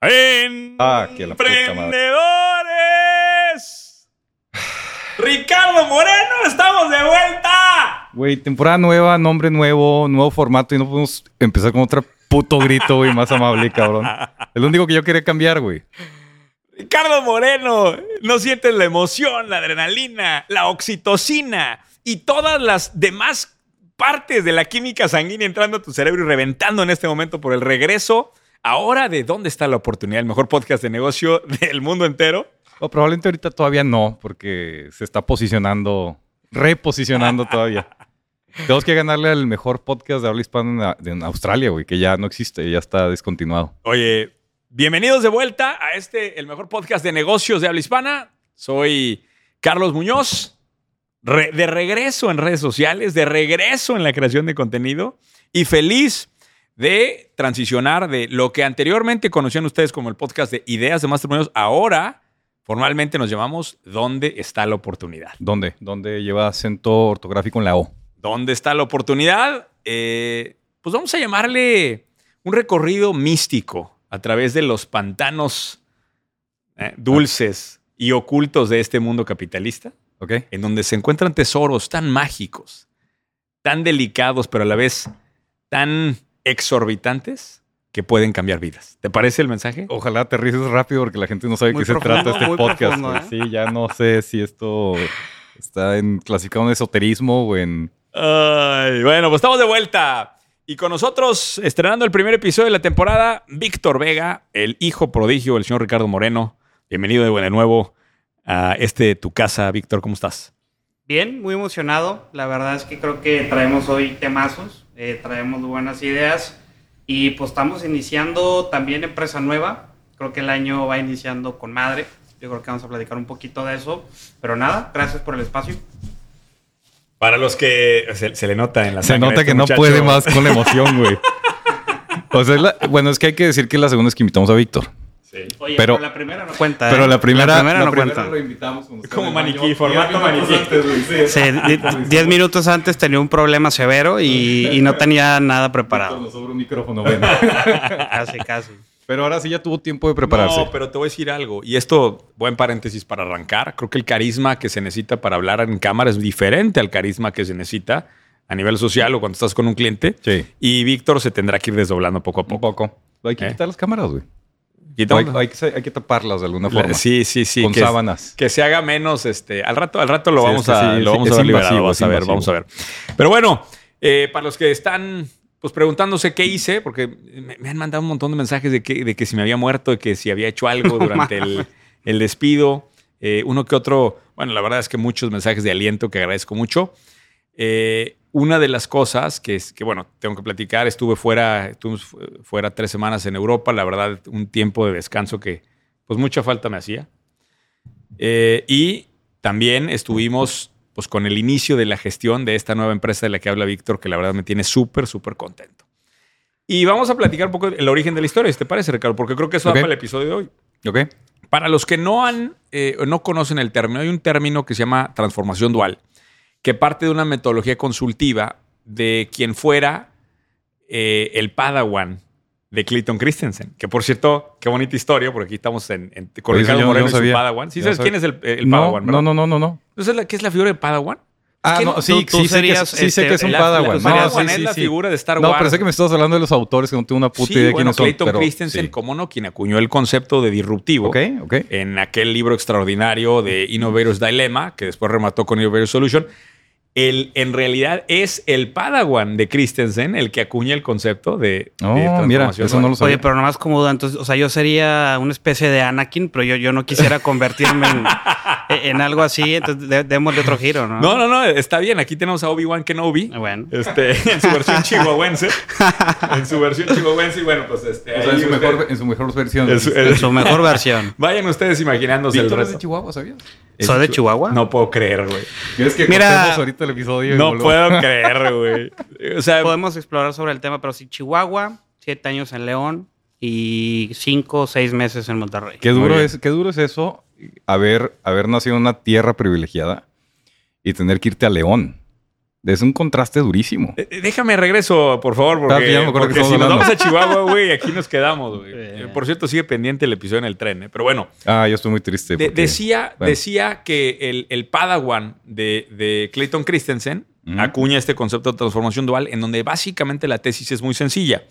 Ah, que la puta madre. ¡Emprendedores! Ricardo Moreno, estamos de vuelta. Güey, temporada nueva, nombre nuevo, nuevo formato y no podemos empezar con otro puto grito, güey, más amable, cabrón. Es lo único que yo quería cambiar, güey. Ricardo Moreno, no sientes la emoción, la adrenalina, la oxitocina y todas las demás partes de la química sanguínea entrando a tu cerebro y reventando en este momento por el regreso. Ahora, ¿de dónde está la oportunidad? El mejor podcast de negocio del mundo entero. O probablemente ahorita todavía no, porque se está posicionando, reposicionando todavía. Tenemos que ganarle al mejor podcast de habla hispana en, Australia, güey, que ya no existe, ya está descontinuado. Oye, bienvenidos de vuelta a este, el mejor podcast de negocios de habla hispana. Soy Carlos Muñoz, re- de regreso en redes sociales, de regreso en la creación de contenido y feliz de transicionar de lo que anteriormente conocían ustedes como el podcast de Ideas de Masterminds, ahora formalmente nos llamamos ¿Dónde está la oportunidad? ¿Dónde? ¿Dónde lleva acento ortográfico en la O? ¿Dónde está la oportunidad? Eh, pues vamos a llamarle un recorrido místico a través de los pantanos eh, dulces y ocultos de este mundo capitalista, ¿Ok? en donde se encuentran tesoros tan mágicos, tan delicados, pero a la vez tan exorbitantes que pueden cambiar vidas. ¿Te parece el mensaje? Ojalá aterrices rápido porque la gente no sabe Muy qué se trata este podcast. profundo. ¿eh? Sí, ya no sé si esto está en clasificado en esoterismo o en... Ay, bueno, pues estamos de vuelta. Y con nosotros, estrenando el primer episodio de la temporada, Víctor Vega, el hijo prodigio del señor Ricardo Moreno. Bienvenido de de nuevo a este tu casa, Víctor. ¿Cómo estás? Bien, muy emocionado. La verdad es que creo que traemos hoy temazos, eh, traemos buenas ideas y pues estamos iniciando también empresa nueva. Creo que el año va iniciando con madre. Yo creo que vamos a platicar un poquito de eso. Pero nada, gracias por el espacio. Para los que se, se le nota en la Se nota este que no muchacho. puede más con la emoción, güey. O sea, es la- bueno, es que hay que decir que es la segunda vez que invitamos a Víctor. Sí. Oye, Pero- pero, la primera no cuenta. Pero ¿eh? la primera, primera la no primera cuenta. lo invitamos como, Como maniquí, formato maniquí. Sí, di- diez minutos antes tenía un problema severo y, y no tenía nada preparado. Nos sobra un micrófono, bueno. Casi, casi. Pero ahora sí ya tuvo tiempo de prepararse. No, pero te voy a decir algo. Y esto, buen paréntesis para arrancar. Creo que el carisma que se necesita para hablar en cámara es diferente al carisma que se necesita a nivel social o cuando estás con un cliente. Sí. Y Víctor se tendrá que ir desdoblando poco a Un poco. Hay que ¿Eh? quitar las cámaras, güey. Hay, hay que, hay que taparlas de alguna forma. Sí, sí, sí. Con que, sábanas. que se haga menos, este, al rato, al rato lo Sí, vamos es que a, sí, lo vamos a ver liberado. a ver, invasivo. vamos a ver. Pero bueno, eh, para los que están pues preguntándose qué hice, porque me, me han mandado un montón de mensajes de que, de que si me había muerto, de que si había hecho algo durante el, el despido. Eh, uno que otro, bueno, la verdad es que muchos mensajes de aliento que agradezco mucho. Eh, una de las cosas que, es, que, bueno, tengo que platicar, estuve fuera, estuve fu- fuera tres semanas en Europa, la verdad, un tiempo de descanso que pues mucha falta me hacía. Eh, y también estuvimos pues con el inicio de la gestión de esta nueva empresa de la que habla Víctor, que la verdad me tiene súper, súper contento. Y vamos a platicar un poco el origen de la historia, ¿te parece, Ricardo? Porque creo que eso Ok. da para el episodio de hoy. ¿Ok? Para los que no han, eh, no conocen el término, hay un término que se llama transformación dual, que parte de una metodología consultiva de quien fuera eh, el Padawan de Clayton Christensen. Que por cierto, qué bonita historia, porque aquí estamos en, en- con Ricardo Moreno no y su. Padawan. ¿Sí sabes quién es el, el no, Padawan? verdad? no, no, no, no, no. ¿No sabes la- qué es la figura de Padawan? Ah, no, no- sí, tú- tú sí, sé que, serías, sí sé que es este, un la- Padawan. la- No, Padawan sí, es sí, la sí. figura de Star No, Wars. pensé que me estabas hablando de los autores que no tengo una puta Sí, idea de bueno, quiénes son. Clayton pero, Christensen, sí. cómo no, quien acuñó el concepto de disruptivo. Ok, ok. en aquel libro extraordinario de Innovator's Dilemma, que después remató con Innovator's Solution, el, en realidad es el Padawan de Christensen el que acuña el concepto de, Oh, de mira, eso no lo sabía. Oye, pero nomás como duda, entonces, o sea, yo sería una especie de Anakin, pero yo, yo no quisiera convertirme en, en algo así, entonces de- démosle otro giro, ¿no? No, no, no, está bien. Aquí tenemos a Obi-Wan Kenobi. Bueno. Este, en su versión chihuahuense. en su versión chihuahuense. Y bueno, pues este. O sea, en su, usted- mejor, en su mejor versión. en su- En su mejor versión. Vayan ustedes imaginándose el resto. de Chihuahua, ¿sabías? ¿Soy de Chihuahua? No puedo creer, güey. ¿Quieres que Mira- cortemos el episodio? No puedo creer, güey. O sea, Podemos explorar sobre el tema, pero sí, Chihuahua, siete años en León y cinco o seis meses en Monterrey. Qué duro, es, qué duro es eso, haber, haber nacido en una tierra privilegiada y tener que irte a León. Es un contraste durísimo. Eh, eh, Déjame regreso, por favor, porque, ya me acuerdo que porque si nos vamos a Chihuahua, güey, aquí nos quedamos, güey. Eh. Por cierto, sigue pendiente el episodio en el tren, ¿eh? Pero bueno, Ah, yo estoy muy triste. de- porque- decía, bueno. decía que el, el Padawan de, de Clayton Christensen acuña este concepto de transformación dual, en donde básicamente la tesis es muy sencilla.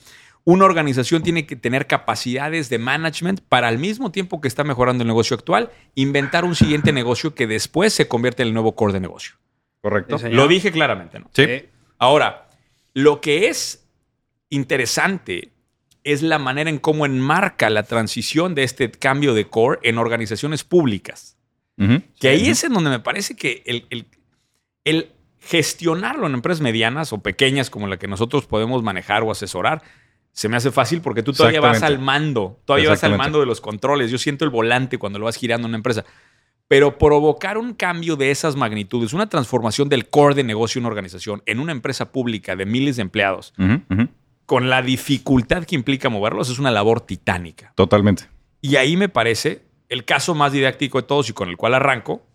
Una organización tiene que tener capacidades de management para al mismo tiempo que está mejorando el negocio actual, inventar un siguiente negocio que después se convierte en el nuevo core de negocio. Correcto. Lo dije claramente, ¿no? Sí. Eh, Ahora, lo que es interesante es la manera en cómo enmarca la transición de este cambio de core en organizaciones públicas. Que ahí es en donde me parece que el, el- el gestionarlo en empresas medianas o pequeñas como la que nosotros podemos manejar o asesorar, se me hace fácil porque tú todavía vas al mando, todavía vas al mando de los controles. Yo siento el volante cuando lo vas girando en una empresa. Pero provocar un cambio de esas magnitudes, una transformación del core de negocio de una organización en una empresa pública de miles de empleados, con la dificultad que implica moverlos, es una labor titánica. Totalmente. Y ahí me parece el caso más didáctico de todos y con el cual arranco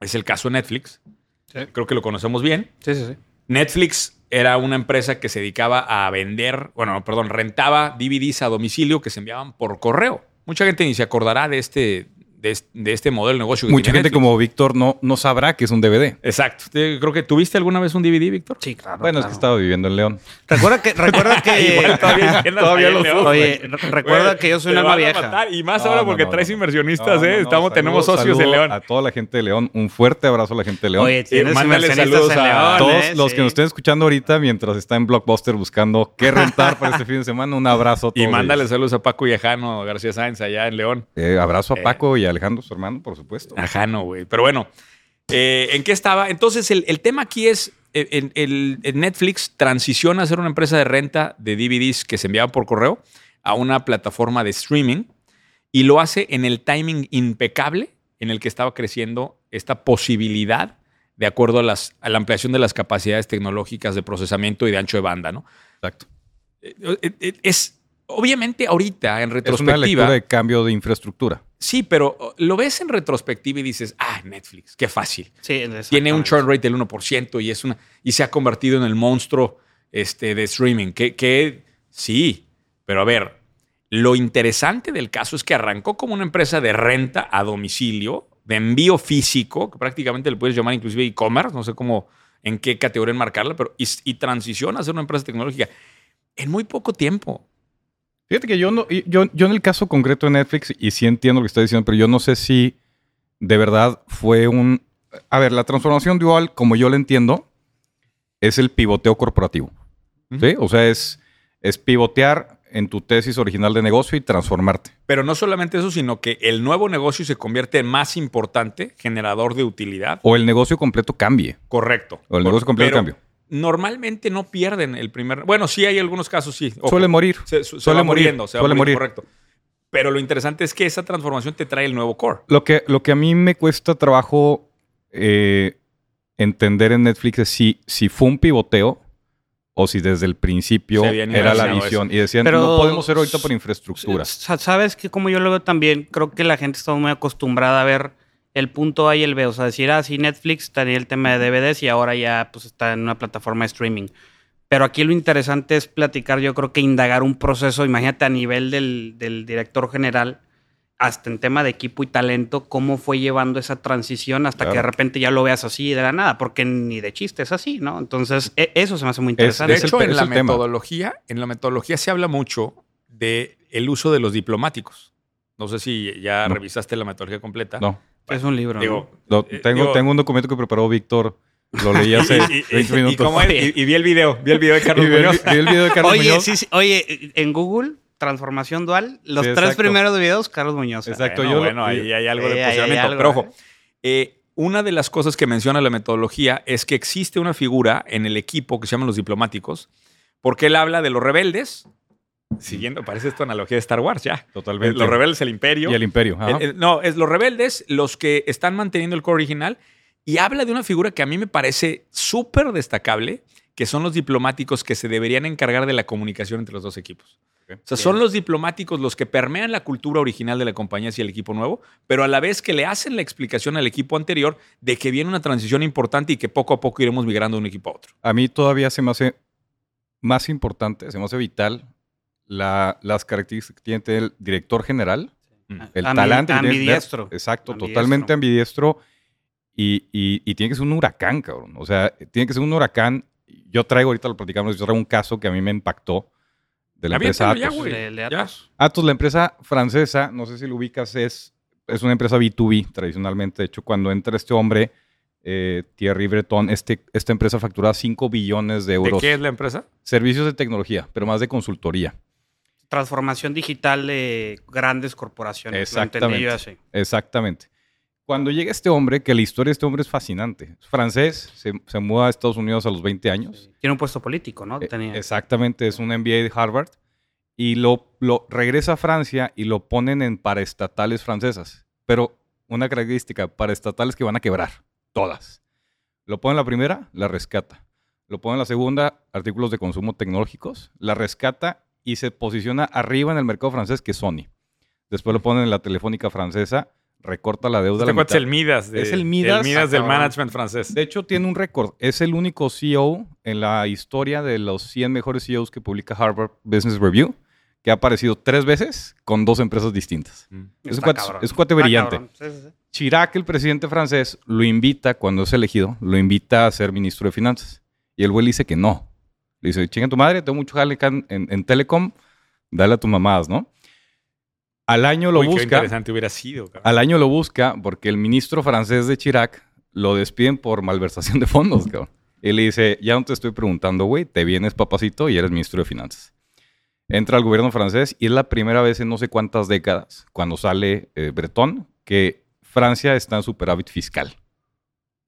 es el caso de Netflix. Sí. Creo que lo conocemos bien. Sí, sí, sí. Netflix era una empresa que se dedicaba a vender, bueno, perdón, rentaba DVDs a domicilio que se enviaban por correo. Mucha gente ni se acordará de este, de este, de este modelo de negocio. Que Mucha tiene gente Netflix. como Víctor no, no sabrá que es un DVD. Exacto. Creo que tuviste alguna vez un DVD, Víctor. Sí, claro. bueno, es que estaba viviendo en León. Recuerda que, recuerda que, Igual todavía, Todavía lo lo oye, re- recuerda que yo soy un alma vieja. Y más No, ahora porque no, traes no. inversionistas, No, ¿eh? no, no, Estamos, saludo- tenemos socios en León. A toda la gente de León. Un fuerte abrazo a la gente de León. Oye, tienes mándale inversionistas saludos en a León, todos eh, los sí. que nos estén escuchando ahorita mientras está en Blockbuster buscando qué rentar para este fin de semana, un abrazo a Y todos. mándale ellos. saludos a Paco y a Jano García Sáenz allá en León. Eh, abrazo a Eh. Paco y a Alejandro, su hermano, por supuesto. A Jano, güey. Pero bueno, eh, ¿en qué estaba? Entonces, el, el tema aquí es, eh, el, el- el Netflix transiciona a ser una empresa de renta de DVDs que se enviaban por correo a una plataforma de streaming y lo hace en el timing impecable en el que estaba creciendo esta posibilidad de acuerdo a, las, a la ampliación de las capacidades tecnológicas de procesamiento y de ancho de banda, ¿no? Exacto. Eh, Es, obviamente, ahorita, en Es una retrospectiva... lectura de cambio de infraestructura. Sí, pero lo ves en retrospectiva y dices, ah, Netflix, qué fácil. Sí, Tiene un churn rate del 1% y, es una, y se ha convertido en el monstruo este, de streaming. Que, que sí, pero a ver, lo interesante del caso es que arrancó como una empresa de renta a domicilio, de envío físico, que prácticamente le puedes llamar inclusive e-commerce, no sé cómo, en qué categoría enmarcarla, pero y, y transiciona a ser una empresa tecnológica en muy poco tiempo. Fíjate que yo, no, yo, yo en el caso concreto de Netflix, y sí entiendo lo que está diciendo, pero yo no sé si de verdad fue un... A ver, la transformación dual, como yo la entiendo, es el pivoteo corporativo. ¿Sí? O sea, es, es pivotear en tu tesis original de negocio y transformarte. Pero no solamente eso, sino que el nuevo negocio se convierte en más importante, generador de utilidad. O el negocio completo cambie. Correcto. O el negocio completo Pero cambio. Normalmente no pierden el primer. Bueno, sí hay algunos casos, sí. Ojo, Suele morir. se, su- se suele va morir, muriendo, se va suele muriendo, morir. correcto. Pero lo interesante es que esa transformación te trae el nuevo core. Lo que, lo que a mí me cuesta trabajo eh, entender en Netflix es si, si fue un pivoteo o si desde el principio era la visión. Y decían, Pero- no podemos ser ahorita por infraestructura. Sa- Sabes que como yo lo veo también, creo que la gente está muy acostumbrada a ver el punto A y el B. O sea, decir, ah, sí, Netflix tenía el tema de DVDs y ahora ya pues está en una plataforma de streaming. Pero aquí lo interesante es platicar, yo creo que indagar un proceso, imagínate a nivel del, del director general, hasta en tema de equipo y talento, cómo fue llevando esa transición hasta que de repente ya lo veas así de la nada, porque ni de chiste es así, ¿no? Entonces, e- eso se me hace muy De interesante. es el hecho, en la tema. metodología, en la metodología se habla mucho de el uso de los diplomáticos. No sé si ya No. revisaste la metodología completa. No. Es un libro. ¿no? Lo- eh, tengo, digo- tengo un documento que preparó Víctor. Lo leí hace y, y- 20 y- y minutos. y- y vi el video, vi el video de Y Carlos vi el, Muñoz. vi el video de Carlos Oye, Muñoz. sí, sí, oye, en Google, transformación dual, los Sí, tres primeros videos, Carlos Muñoz. Exacto. Bueno, yo lo- bueno, ahí hay algo Eh, de posicionamiento. algo, Pero ojo, eh. eh, una de las cosas que menciona la metodología es que existe una figura en el equipo que se llaman los diplomáticos, porque él habla de los rebeldes, siguiendo, parece esta analogía de Star Wars ya. Totalmente. Los rebeldes, el imperio. Y el imperio. ajá. El- el- no, es los rebeldes, los que están manteniendo el core original, y habla de una figura que a mí me parece súper destacable, que son los diplomáticos que se deberían encargar de la comunicación entre los dos equipos. O sea, son los diplomáticos los que permean la cultura original de la compañía hacia el equipo nuevo, pero a la vez que le hacen la explicación al equipo anterior de que viene una transición importante y que poco a poco iremos migrando de un equipo a otro. A mí todavía se me hace más importante, se me hace vital la- las características que tiene el director general, el Ambi- talante. tiene ambidiestro. Exacto, Ambidiestro. totalmente ambidiestro. Y, y- y tiene que ser un huracán, cabrón. O sea, tiene que ser un huracán. Yo traigo, ahorita lo platicamos, yo traigo un caso que a mí me impactó de la empresa ya, Atos. güey. De- de Ya. Atos. Atos, la empresa francesa, no sé si lo ubicas, es, es una empresa B2B tradicionalmente. De hecho, cuando entra este hombre, eh, Thierry Breton, este, esta empresa facturaba 5 billones de ¿De euros. qué es la empresa? Servicios de tecnología, pero más de consultoría. Transformación digital de grandes corporaciones. Lo Exactamente. yo así. Exactamente. Cuando llega este hombre, que la historia de este hombre es fascinante. Es francés, se, se muda a Estados Unidos a los 20 años. Tiene un puesto político, ¿no? Eh, Tenía. Exactamente, es un MBA de Harvard. Y lo, lo regresa a Francia y lo ponen en paraestatales francesas. Pero una característica, paraestatales que van a quebrar. Todas. Lo pone en la primera, la rescata. Lo pone en la segunda, artículos de consumo tecnológicos. La rescata y se posiciona arriba en el mercado francés que es Sony. Después lo ponen en la telefónica francesa, recorta la deuda. Este la es el Midas. de- Es el Midas, El Midas del management francés. De hecho, tiene un récord. Es el único CEO en la historia de los 100 mejores CEOs que publica Harvard Business Review que ha aparecido tres veces con dos empresas distintas. Mm. Es un cuate, es un cuate brillante. cabrón. Sí, sí, sí. Chirac, el presidente francés, lo invita, cuando es elegido, lo invita a ser ministro de Finanzas. Y el güey dice que no. Le dice, chinga tu madre, tengo mucho jale en, Telecom, dale a tus mamadas, ¿no? Al año lo Uy, qué busca. interesante hubiera sido. cabrón. Al año lo busca porque el ministro francés de Chirac lo despiden por malversación de fondos, cabrón. Y le dice, ya no te estoy preguntando, güey, te vienes papacito y eres ministro de finanzas. Entra al gobierno francés y es la primera vez en no sé cuántas décadas, cuando sale eh, Breton, que Francia está en superávit fiscal.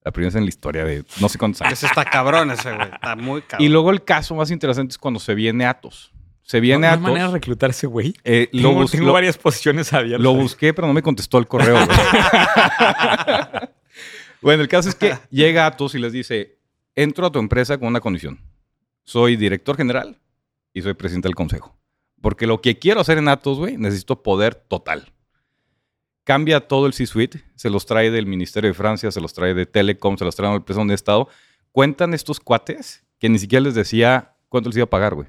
La primera vez en la historia de no sé cuántos años. Ese está cabrón ese, güey. Está muy cabrón. Y luego el caso más interesante es cuando se viene Atos. Se viene ¿No hay Atos. manera de reclutar ese güey? eh, lo, Tengo, lo- varias posiciones abiertas. Lo busqué, pero no me contestó el correo. güey. bueno, el caso es que llega Atos y les dice, entro a tu empresa con una condición. Soy director general y soy presidente del consejo. Porque lo que quiero hacer en Atos, güey, necesito poder total. Cambia todo el C-Suite, se los trae del Ministerio de Francia, se los trae de Telecom, se los trae del presidente de Estado. Cuentan estos cuates que ni siquiera les decía cuánto les iba a pagar, güey.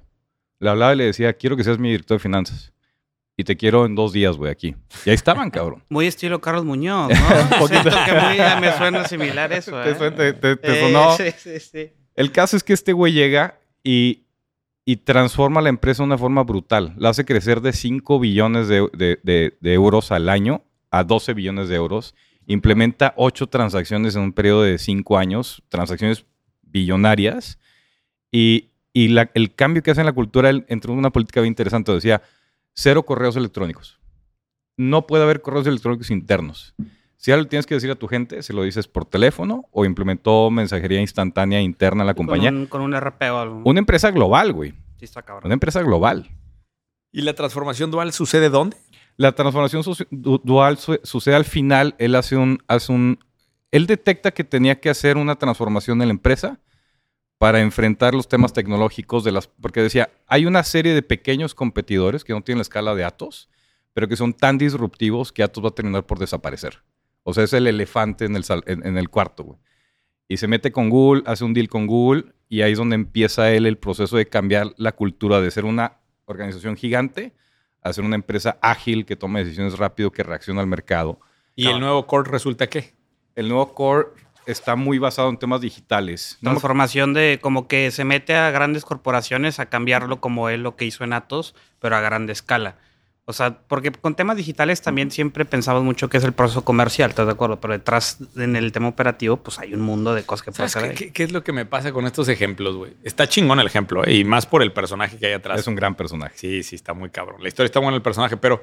Le hablaba y le decía, quiero que seas mi director de finanzas. Y te quiero en dos días, güey, aquí. Y ahí estaban, cabrón. Muy estilo Carlos Muñoz, ¿no? Siento que muy, me suena similar eso, ¿eh? Te, te- te- Eh, sonó. Sí, sí, sí. El caso es que este güey llega y, y transforma la empresa de una forma brutal. La hace crecer de 5 billones de, de- de- de euros al año a 12 billones de euros. Implementa 8 transacciones en un periodo de 5 años, transacciones billonarias. Y, y la- el cambio que hace en la cultura él entró en una política bien interesante. Decía, cero correos electrónicos. No puede haber correos electrónicos internos. Si algo tienes que decir a tu gente, se lo dices por teléfono o implementó mensajería instantánea interna en la compañía. Con un, con un RP o algo. Una empresa global, güey. Sí, está cabrón. Una empresa global. ¿Y la transformación dual sucede dónde? La transformación dual su- sucede al final. Él hace un, hace un. Él detecta que tenía que hacer una transformación en la empresa para enfrentar los temas tecnológicos de las. Porque decía, hay una serie de pequeños competidores que no tienen la escala de Atos, pero que son tan disruptivos que Atos va a terminar por desaparecer. O sea, es el elefante en el, sal- en, en el cuarto, güey. Y se mete con Google, hace un deal con Google, y ahí es donde empieza él el proceso de cambiar la cultura de ser una organización gigante a ser una empresa ágil que toma decisiones rápido, que reacciona al mercado. ¿Y el nuevo core resulta qué? El nuevo core está muy basado en temas digitales. Transformación de como que se mete a grandes corporaciones a cambiarlo como él lo que hizo en Atos, pero a grande escala. O sea, porque con temas digitales también siempre pensamos mucho que es el proceso comercial, ¿estás de acuerdo? Pero detrás, en el tema operativo, pues hay un mundo de cosas que puede ¿Sabes hacer qué, qué- es lo que me pasa con estos ejemplos, güey? Está chingón el ejemplo, ¿eh? Y más por el personaje que hay atrás. es un gran personaje. Sí, sí, está muy cabrón. La historia está buena el personaje, pero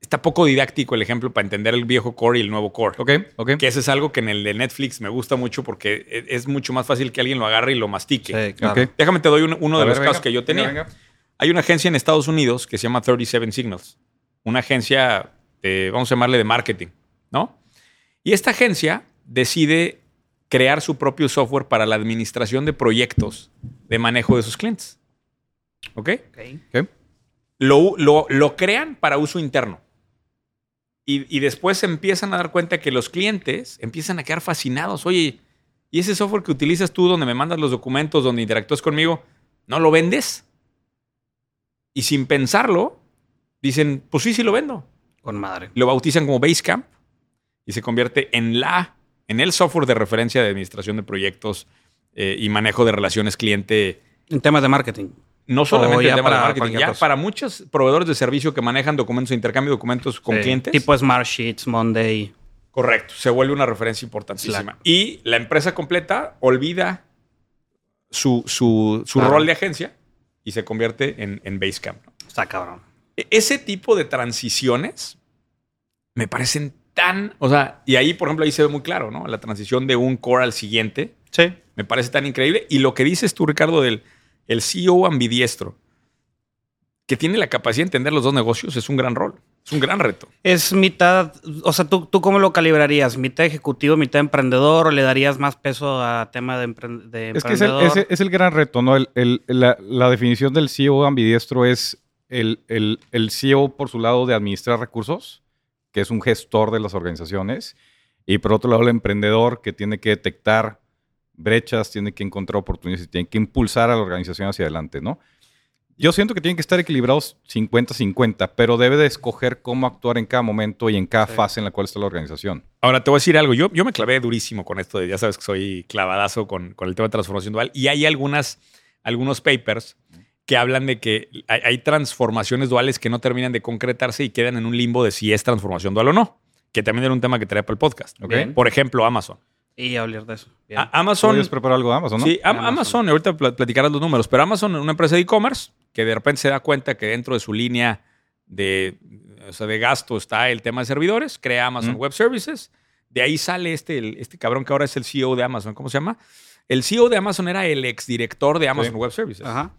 está poco didáctico el ejemplo para entender el viejo core y el nuevo core. Ok, ok. Que eso es algo que en el de Netflix me gusta mucho porque e- es mucho más fácil que alguien lo agarre y lo mastique. Sí, claro. Ok. Déjame te doy un- uno A de ver, los venga, casos que yo tenía. venga, venga. Hay una agencia en Estados Unidos que se llama 37 Signals. Una agencia, de, vamos a llamarle de marketing, ¿no? Y esta agencia decide crear su propio software para la administración de proyectos de manejo de sus clientes. ¿Ok? Lo, lo- lo crean para uso interno. Y, y después se empiezan a dar cuenta que los clientes empiezan a quedar fascinados. Oye, ¿y ese software que utilizas tú donde me mandas los documentos, donde interactúas conmigo, no lo vendes? Y sin pensarlo, dicen, pues sí, sí lo vendo. Con madre. Lo bautizan como Basecamp y se convierte en la, en el software de referencia de administración de proyectos eh, y manejo de relaciones cliente En temas de marketing. no solamente O ya el tema de para marketing, ya cosa. para muchos proveedores de servicio que manejan documentos, intercambio de documentos con Sí. clientes. Tipo Smart Sheets, Monday. Correcto, se vuelve una referencia importantísima. Slack. Y la empresa completa olvida su, su, su Claro. rol de agencia y se convierte en, en Basecamp. ¿no? Está cabrón. E- Ese tipo de transiciones me parecen tan. O sea, y ahí, por ejemplo, ahí se ve muy claro, ¿no? La transición de un core al siguiente Sí. me parece tan increíble. Y lo que dices tú, Ricardo, del el CEO ambidiestro, que tiene la capacidad de entender los dos negocios, es un gran rol. Es un gran reto. Es mitad, o sea, ¿tú, ¿tú cómo lo calibrarías? ¿Mitad ejecutivo, mitad emprendedor? ¿O le darías más peso a tema de, empre- de Es que es el, emprendedor? es, es el gran reto, ¿no? El- el- la, la definición del CEO ambidiestro es el, el, el CEO por su lado de administrar recursos, que es un gestor de las organizaciones, y por otro lado el emprendedor que tiene que detectar brechas, tiene que encontrar oportunidades y tiene que impulsar a la organización hacia adelante, ¿no? Yo siento que tienen que estar equilibrados 50-50, pero debe de escoger cómo actuar en cada momento y en cada Sí. fase en la cual está la organización. Ahora te voy a decir algo. Yo, yo me clavé durísimo con esto de, ya sabes que soy clavadazo con, con el tema de transformación dual. Y hay algunas, algunos papers que hablan de que hay, hay transformaciones duales que no terminan de concretarse y quedan en un limbo de si es transformación dual o no. Que también era un tema que traía para el podcast. ¿Ok? Bien. Por ejemplo, Amazon. Y hablar de eso. Bien. Amazon. ¿Puedes preparar algo de Amazon, no? Sí, Am- Amazon. Amazon, ahorita pla- platicarás los números, pero Amazon es una empresa de e-commerce que de repente se da cuenta que dentro de su línea de, o sea, de gasto está el tema de servidores, crea Amazon Mm. Web Services, de ahí sale este, el- este cabrón que ahora es el CEO de Amazon, ¿cómo se llama? El CEO de Amazon era el exdirector de Amazon Sí. Web Services. Ajá.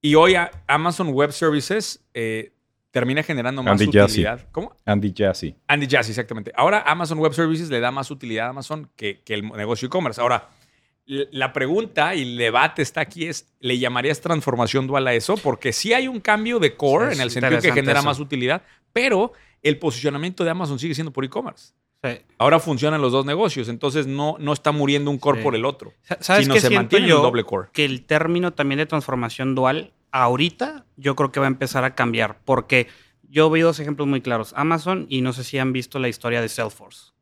Y hoy a- Amazon Web Services eh, termina generando más Andy Jassy. utilidad. ¿Cómo? Andy Jassy. Andy Jassy, exactamente. Ahora Amazon Web Services le da más utilidad a Amazon que, que el negocio e-commerce. Ahora, la pregunta y el debate está aquí es, ¿le llamarías transformación dual a eso? Porque sí hay un cambio de core Sí, en el sentido que genera eso. más utilidad, pero el posicionamiento de Amazon sigue siendo por e-commerce. Sí. Ahora funcionan los dos negocios, entonces no, no está muriendo un core Sí. por el otro. Sa- ¿Sabes sino qué se mantiene en yo? el doble core. Que el término también de transformación dual, ahorita, yo creo que va a empezar a cambiar. Porque yo veo dos ejemplos muy claros. Amazon, y no sé si han visto la historia de Salesforce.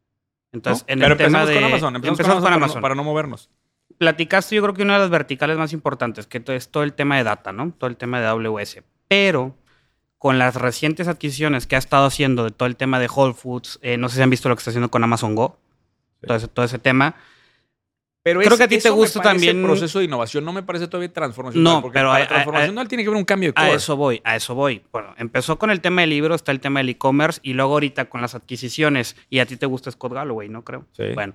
Entonces, ¿no? en pero el tema de... con Amazon, con empezamos Amazon, con para no- Amazon. para no movernos. platicaste yo creo que una de las verticales más importantes, que es todo el tema de data, ¿no? Todo el tema de AWS. Pero con las recientes adquisiciones que ha estado haciendo de todo el tema de Whole Foods, eh, no sé si han visto lo que está haciendo con Amazon Go, Sí. todo, ese, todo ese tema. Pero Creo es- que a ti te gusta también- proceso de innovación. No me parece todavía transformación No, porque pero para a- transformación a- dual tiene que haber un cambio de core. A eso voy, a eso voy. Bueno, empezó con el tema del libro, está el tema del e-commerce y luego ahorita con las adquisiciones. Y a ti te gusta Scott Galloway, ¿no creo? Sí. Bueno,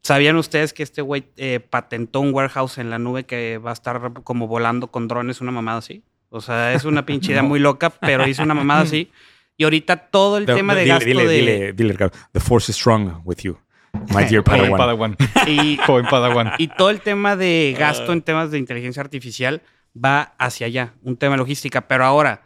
¿sabían ustedes que este güey eh, patentó un warehouse en la nube que va a estar como volando con drones, una mamada así? O sea, es una pinche idea muy loca, pero hizo una mamada así. Y ahorita todo el The- tema de dile, gasto dile, de... Dile, dile. The force is strong with you, my dear Joven Padawan. Padawan. Y, Joven Padawan. y todo el tema de gasto en temas de inteligencia artificial va hacia allá, un tema de logística. Pero ahora,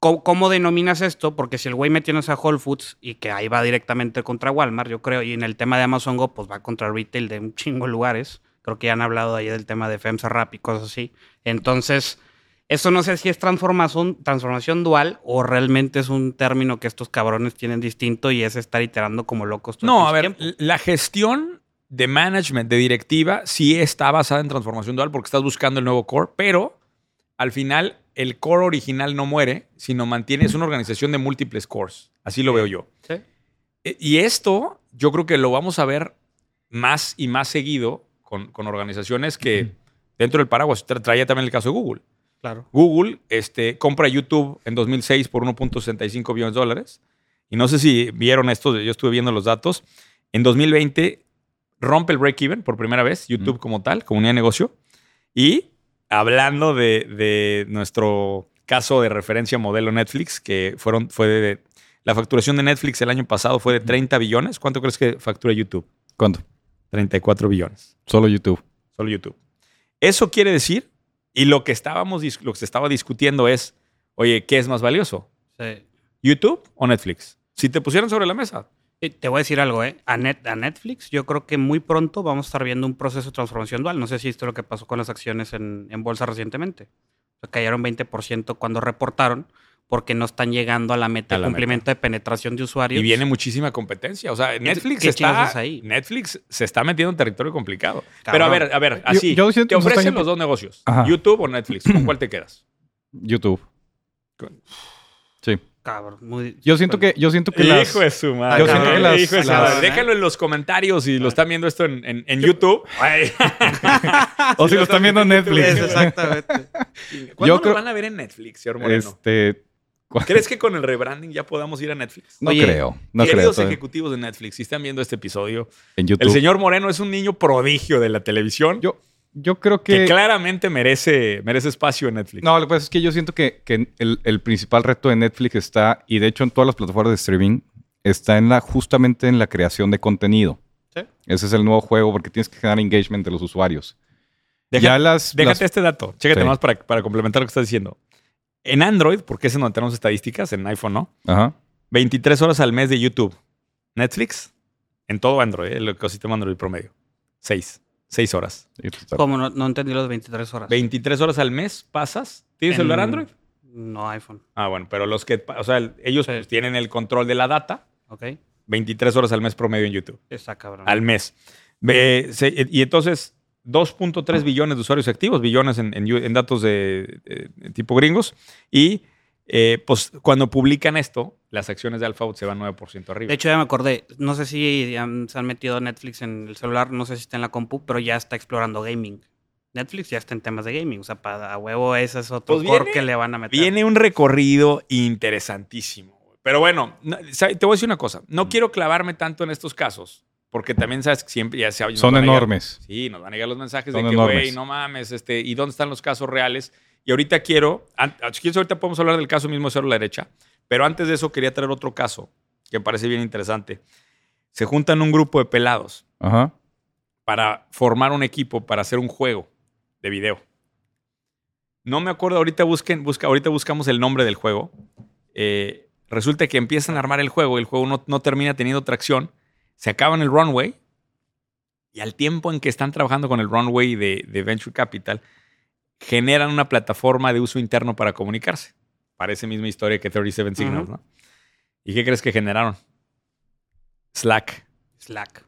¿cómo, cómo denominas esto? Porque si el güey metiéndose a Whole Foods y que ahí va directamente contra Walmart, yo creo, y en el tema de Amazon Go, pues va contra retail de un chingo de lugares. Creo que ya han hablado ahí del tema de FEMSA Rap y cosas así. Entonces, eso no sé si es transformación, transformación dual o realmente es un término que estos cabrones tienen distinto y es estar iterando como locos. todo No, a ver, tiempo. la gestión de management, de directiva, sí está basada en transformación dual porque estás buscando el nuevo core, pero al final el core original no muere, sino mantiene, es una organización de múltiples cores. Así lo veo yo. Sí. E- Y esto yo creo que lo vamos a ver más y más seguido con, con organizaciones que dentro del paraguas tra- traía también el caso de Google. Claro. Google este, compra YouTube en 2006 por 1.65 billones de dólares. Y no sé si vieron esto, yo estuve viendo los datos. En 2020 rompe el break-even por primera vez, YouTube Mm. como tal, como unidad de negocio. Y hablando de, de nuestro caso de referencia modelo Netflix, que fueron, fue de, la facturación de Netflix el año pasado fue de 30 billones. ¿Cuánto crees que factura YouTube? ¿Cuánto? 34 billones. Solo YouTube. Solo YouTube. Eso quiere decir, y lo que estábamos lo que se estaba discutiendo es, oye, ¿qué es más valioso? Sí. ¿YouTube o Netflix? Si te pusieran sobre la mesa. Te voy a decir algo, ¿eh? A, Net- a Netflix, yo creo que muy pronto vamos a estar viendo un proceso de transformación dual. No sé si esto es lo que pasó con las acciones en, en bolsa recientemente. O sea, cayeron 20% cuando reportaron porque no están llegando a la meta de cumplimiento de penetración de usuarios. Y viene muchísima competencia. O sea, Netflix qué está, ahí? Netflix se está metiendo en territorio complicado. Cabrón. Pero a ver, a ver, así. yo siento te ofrecen los dos negocios. Ajá. YouTube o Netflix. ¿Con cuál te quedas? YouTube. Sí. Cabrón, muy- Yo siento que, yo siento que las... Hijo de su madre. Yo siento que las- Hijo de su las- madre. Déjalo en los comentarios si lo están viendo esto en, en- en YouTube. O si lo están viendo en Es, Netflix. exactamente. ¿Cuándo Yo lo creo- van a ver en Netflix, señor Moreno? Este... ¿cuál- ¿Crees que con el rebranding ya podamos ir a Netflix? No Oye, creo. No creo. Queridos ejecutivos de Netflix, si están viendo este episodio, En YouTube. el señor Moreno es un niño prodigio de la televisión Yo, yo creo que que... claramente merece, merece espacio en Netflix. No, lo que pasa es que yo siento que, que el, el principal reto de Netflix está, y de hecho en todas las plataformas de streaming, está en la, justamente en la creación de contenido. Sí. Ese es el nuevo juego porque tienes que generar engagement de los usuarios. Deja- ya las... Déjate las- este dato. Chécate Sí. más para, para complementar lo que estás diciendo. En Android, porque es en donde tenemos estadísticas, en iPhone no, Ajá. 23 horas al mes de YouTube. Netflix, en todo Android, el ecosistema Android promedio. 6. 6 horas. Pues, ¿Cómo no, no entendí los 23 horas? 23 horas al mes pasas. ¿Tienes En- celular Android? No, iPhone. Ah, bueno, pero los que, o sea, el- ellos Sí. pues, tienen el control de la data. ¿Ok? 23 horas al mes promedio en YouTube. Está cabrón. Al mes. Ve- se- y entonces, 2.3 billones de usuarios activos, billones en, en datos de, de tipo gringos. Y eh, pues cuando publican esto, las acciones de Alphabet se van 9% arriba. De hecho, ya me acordé. No sé si han- se han metido Netflix en el celular, no sé si está en la compu, pero ya está explorando gaming. Netflix ya está en temas de gaming. O sea, para a huevo, ese es otro Pues core viene- que le van a meter. Viene un recorrido interesantísimo. Pero bueno, te voy a decir una cosa. No quiero clavarme tanto en estos casos, porque también sabes que siempre ya se Son llegar- enormes. Sí, nos van a llegar los mensajes Son de que, güey, no mames, este, ¿y dónde están los casos reales? Y ahorita quiero, si quieres ahorita podemos hablar del caso mismo de Cero a la derecha, pero antes de eso quería traer otro caso que me parece bien interesante. Se juntan un grupo de pelados Ajá. para formar un equipo para hacer un juego de video. No me acuerdo, ahorita busquen, busca, ahorita buscamos el nombre del juego. Eh, resulta que empiezan a armar el juego, el juego no, no termina teniendo tracción, se acaban el runway y al tiempo en que están trabajando con el runway de, de Venture Capital, generan una plataforma de uso interno para comunicarse. Parece misma historia que 37 Signals. ¿no? ¿Y qué crees que generaron? Slack. Slack.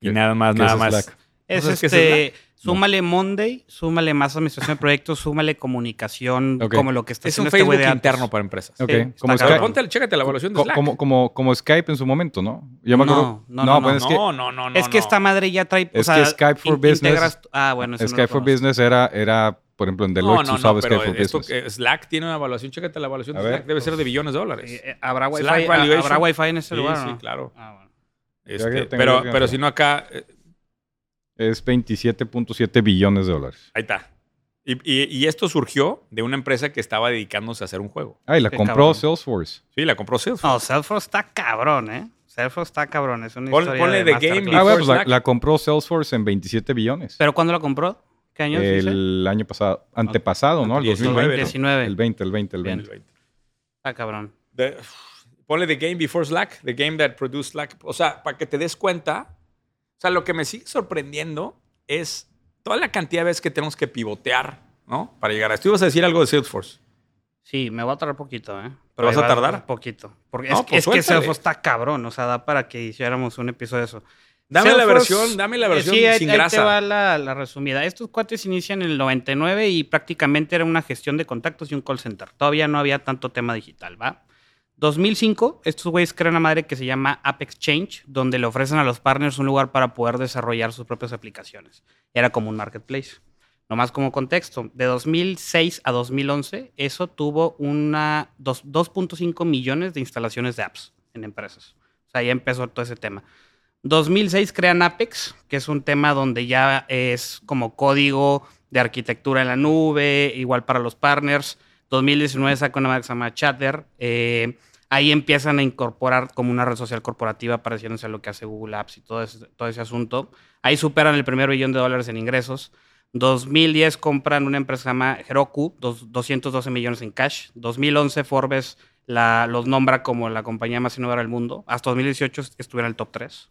Y nada más, ¿Qué nada es más. Slack? Es ¿No sabes qué es este. Súmale Monday, súmale más administración de proyectos, súmale comunicación, como lo que está Es un haciendo este güey Facebook de antes. interno para empresas. Ok. Sí, como, Skype, ponte, chécate la evaluación de Slack. como, como, como Skype en su momento, ¿no? Yo me No, acuerdo- no, no, bueno, no. es que no, no, no, no. es que no. esta madre ya trae. o Es sea, que Skype for in- Business- integras- ah, bueno, eso no Skype for. Business era, era, por ejemplo, en No, Deloitte no, se usaba no, pero Skype for esto, Business. que Slack tiene una evaluación, chécate la evaluación de ver, Slack, debe ser de billones de dólares. Eh, eh, ¿Habrá wifi, ah, valuation. ¿Habrá wifi en ese lugar? sí, no? claro. Ah. Este, que pero, que si no acá, eh, Es 27.7 billones de dólares. ahí está. Y, y- y esto surgió de una empresa que estaba dedicándose a hacer un juego. Ah, y la Qué compró cabrón. Salesforce. Sí, la compró Salesforce. No, Salesforce está cabrón, ¿eh? Salesforce está cabrón. Es una Pon- historia ponle de The. Game Ah, bueno, Before pues la, compró Salesforce en 27 billones. ¿Pero cuándo la compró? ¿Qué año dice? El año pasado, antepasado, ¿no? El 19, 2020. ¿no? 19. El 20, el 20, el Bien. 20. Está cabrón. The- ponle The Game Before Slack, The Game That Produced Slack. O sea, para que te des cuenta, sea, lo que me sigue sorprendiendo es toda la cantidad de veces que tenemos que pivotear, ¿no? Para llegar a esto. Ibas a decir algo de Salesforce. Sí, me va a tardar poquito, ¿eh? ¿Te vas ahí a tardar? Poquito. Porque No, es, pues es que. Salesforce está cabrón. O sea, da para que hiciéramos un episodio de eso. Dame la versión, dame la Eh, versión sí, ahí- sin ahí grasa. te va la, la resumida. Estos cuates inician en el 99 y prácticamente era una gestión de contactos y un call center. Todavía no había tanto tema digital, ¿va? 2005, estos güeyes crean una madre que se llama App Exchange, donde le ofrecen a los partners un lugar para poder desarrollar sus propias aplicaciones. Era como un marketplace. Nomás como contexto, de 2006 a 2011, eso tuvo una dos- 2.5 millones de instalaciones de apps en empresas. O sea, ya empezó todo ese tema. 2006 crean Apex, que es un tema donde ya es como código de arquitectura en la nube, igual para los partners. 2019 saca una marca que se llama Chatter. Eh, ahí empiezan a incorporar como una red social corporativa pareciéndose a lo que hace Google Apps y todo ese, todo ese asunto. Ahí superan el primer billón de dólares en ingresos. 2010 compran una empresa llamada Heroku, 212 millones en cash. 2011 Forbes los nombra como la compañía más innovadora del mundo. Hasta 2018 estuvieron en el top 3.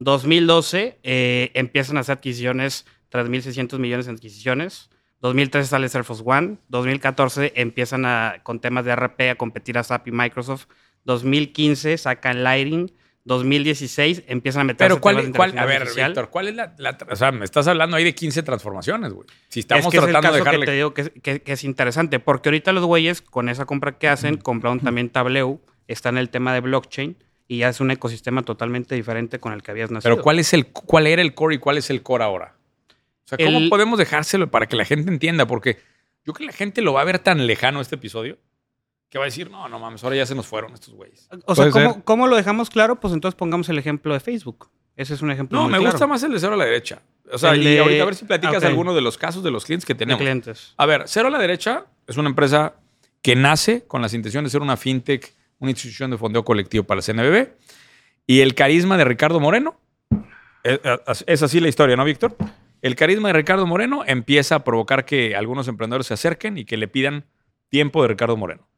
2012 eh, empiezan a hacer adquisiciones, 3.600 millones en adquisiciones. 2013 sale Surface One. 2014 empiezan a, con temas de RP a competir a SAP y Microsoft. 2015 sacan Lighting. 2016 empiezan a meter. Pero cuál, cuál a ver, Víctor, ¿cuál es la, O sea, me estás hablando ahí de 15 transformaciones, güey. Si estamos es que tratando es el caso de dejarle... que te digo que, que, es interesante, porque ahorita los güeyes con esa compra que hacen, compraron también Tableau, está en el tema de blockchain y ya es un ecosistema totalmente diferente con el que habías nacido. Pero ¿cuál es el cuál era el core y cuál es el core ahora? O sea, ¿cómo El- podemos dejárselo para que la gente entienda? Porque yo creo que la gente lo va a ver tan lejano este episodio que va a decir, no, no mames, ahora ya se nos fueron estos güeyes. O sea, ¿cómo, lo dejamos claro? Pues entonces pongamos el ejemplo de Facebook. Ese es un ejemplo No, muy me claro. gusta más el de cero a la derecha. O sea, El y de- ahorita a ver si platicas alguno de los casos de los clientes que de tenemos. clientes. A ver, Cero a la derecha es una empresa que nace con las intenciones de ser una fintech, una institución de fondeo colectivo para el CNBB. Y el carisma de Ricardo Moreno, es, es así la historia, ¿no, Víctor? El carisma de Ricardo Moreno empieza a provocar que algunos emprendedores se acerquen y que le pidan tiempo de Ricardo Moreno.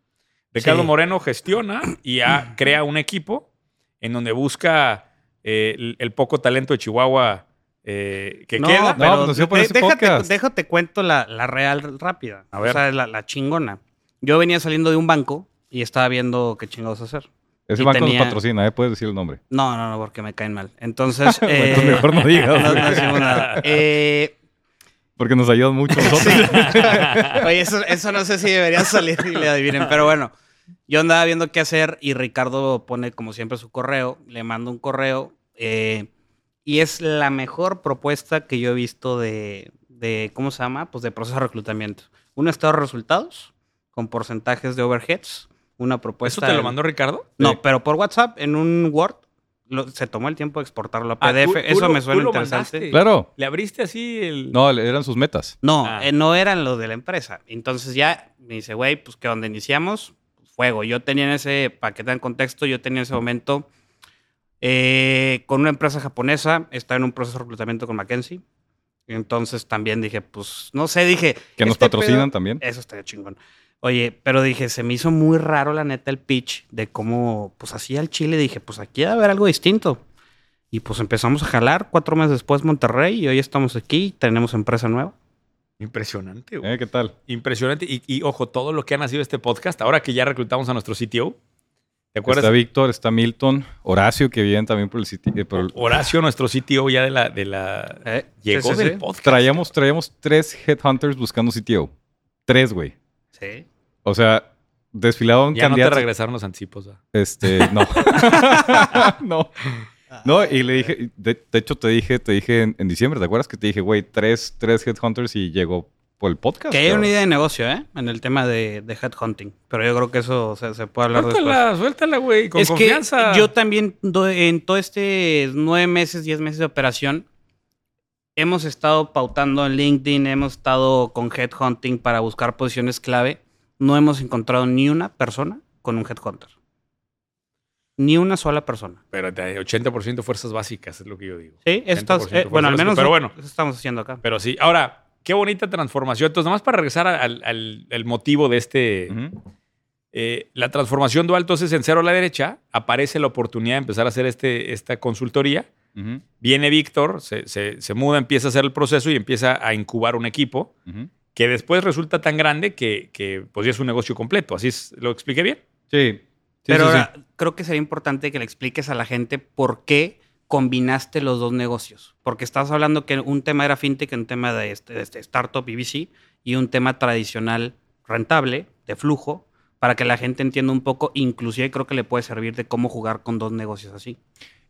Ricardo Sí. Moreno gestiona y crea un equipo en donde busca eh, el, el poco talento de Chihuahua eh, que no, queda. pero No, pues, yo por de- déjate, déjate cuento la, la real rápida. A ver. O sea, la, la chingona. Yo venía saliendo de un banco y estaba viendo qué chingados hacer. Ese Y banco tenía- nos patrocina, ¿eh? Puedes decir el nombre. No, no, no, porque me caen mal. Entonces, eh, Entonces mejor no digas. no, no decimos nada. Eh, Porque nos ayudan mucho nosotros. Oye, eso, eso no sé si debería salir y le adivinen, pero bueno, yo andaba viendo qué hacer y Ricardo pone como siempre su correo, le mando un correo eh, y es la mejor propuesta que yo he visto de, de, ¿cómo se llama? Pues de proceso de reclutamiento. Un estado de resultados con porcentajes de overheads, una propuesta... ¿Eso te lo mandó Ricardo? No, Sí. pero por WhatsApp en un Word lo- se tomó el tiempo de exportarlo a Ah, PDF. tú eso me suena tú lo interesante. mandaste. claro. ¿Le abriste así el...? No, eran sus metas. No, Ah. eh, no eran los de la empresa. Entonces ya me dice, güey, pues que donde iniciamos, fuego. Yo tenía en ese, para que tengan contexto, yo tenía en ese momento eh, con una empresa japonesa, estaba en un proceso de reclutamiento con Mackenzie. Entonces también dije, pues, no sé, dije... Que nos este patrocinan pedo- también. Eso estaría chingón. Oye, pero dije, se me hizo muy raro la neta el pitch de cómo, pues así al Chile, dije, pues aquí debe haber algo distinto. Y pues empezamos a jalar cuatro meses después Monterrey y hoy estamos aquí, tenemos empresa nueva. Impresionante, güey. ¿Eh? ¿Qué tal? Impresionante. Y, y, ojo, todo lo que ha nacido este podcast, ahora que ya reclutamos a nuestro CTO, ¿te acuerdas? Está Víctor, está Milton, Horacio, que vienen también por el sitio. eh, por el- Horacio, nuestro CTO ya de la... De la Eh, llegó sí, sí, del sí. podcast. Traíamos, traíamos tres headhunters buscando CTO. Tres, güey. Sí. O sea, desfilaron Ya no te regresaron los anticipos. Este, no. no. No, y le dije, de, de hecho te dije, te dije en, en diciembre, ¿te acuerdas que te dije, güey, tres, tres headhunters y llegó por el podcast? Que hay una idea de negocio, ¿eh? En el tema de, de headhunting. Pero yo creo que eso se, se puede hablar después. Suéltala, suéltala, güey, con es confianza. que yo también, en todo este nueve meses, diez meses de operación, hemos estado pautando en LinkedIn, hemos estado con headhunting para buscar posiciones clave. No hemos encontrado ni una persona con un headhunter. Ni una sola persona. Espérate, 80% fuerzas básicas es lo que yo digo. Sí, estas, 100% eh, bueno, al menos pero bueno. eso estamos haciendo acá. Pero sí, ahora, qué bonita transformación. Entonces, nomás para regresar al, al- al motivo de este... Eh, la transformación dual, entonces en cero a la derecha, aparece la oportunidad de empezar a hacer este, esta consultoría. Viene Víctor, se, se- se muda, empieza a hacer el proceso y empieza a incubar un equipo que después resulta tan grande que, que pues ya es un negocio completo. ¿Así es? ¿Lo expliqué bien? Sí. Sí, Pero sí, sí. ahora, creo que sería importante que le expliques a la gente por qué combinaste los dos negocios. Porque estás hablando que un tema era fintech, un tema de, este, de este startup y VC, y un tema tradicional rentable, de flujo, para que la gente entienda un poco. Inclusive creo que le puede servir de cómo jugar con dos negocios así.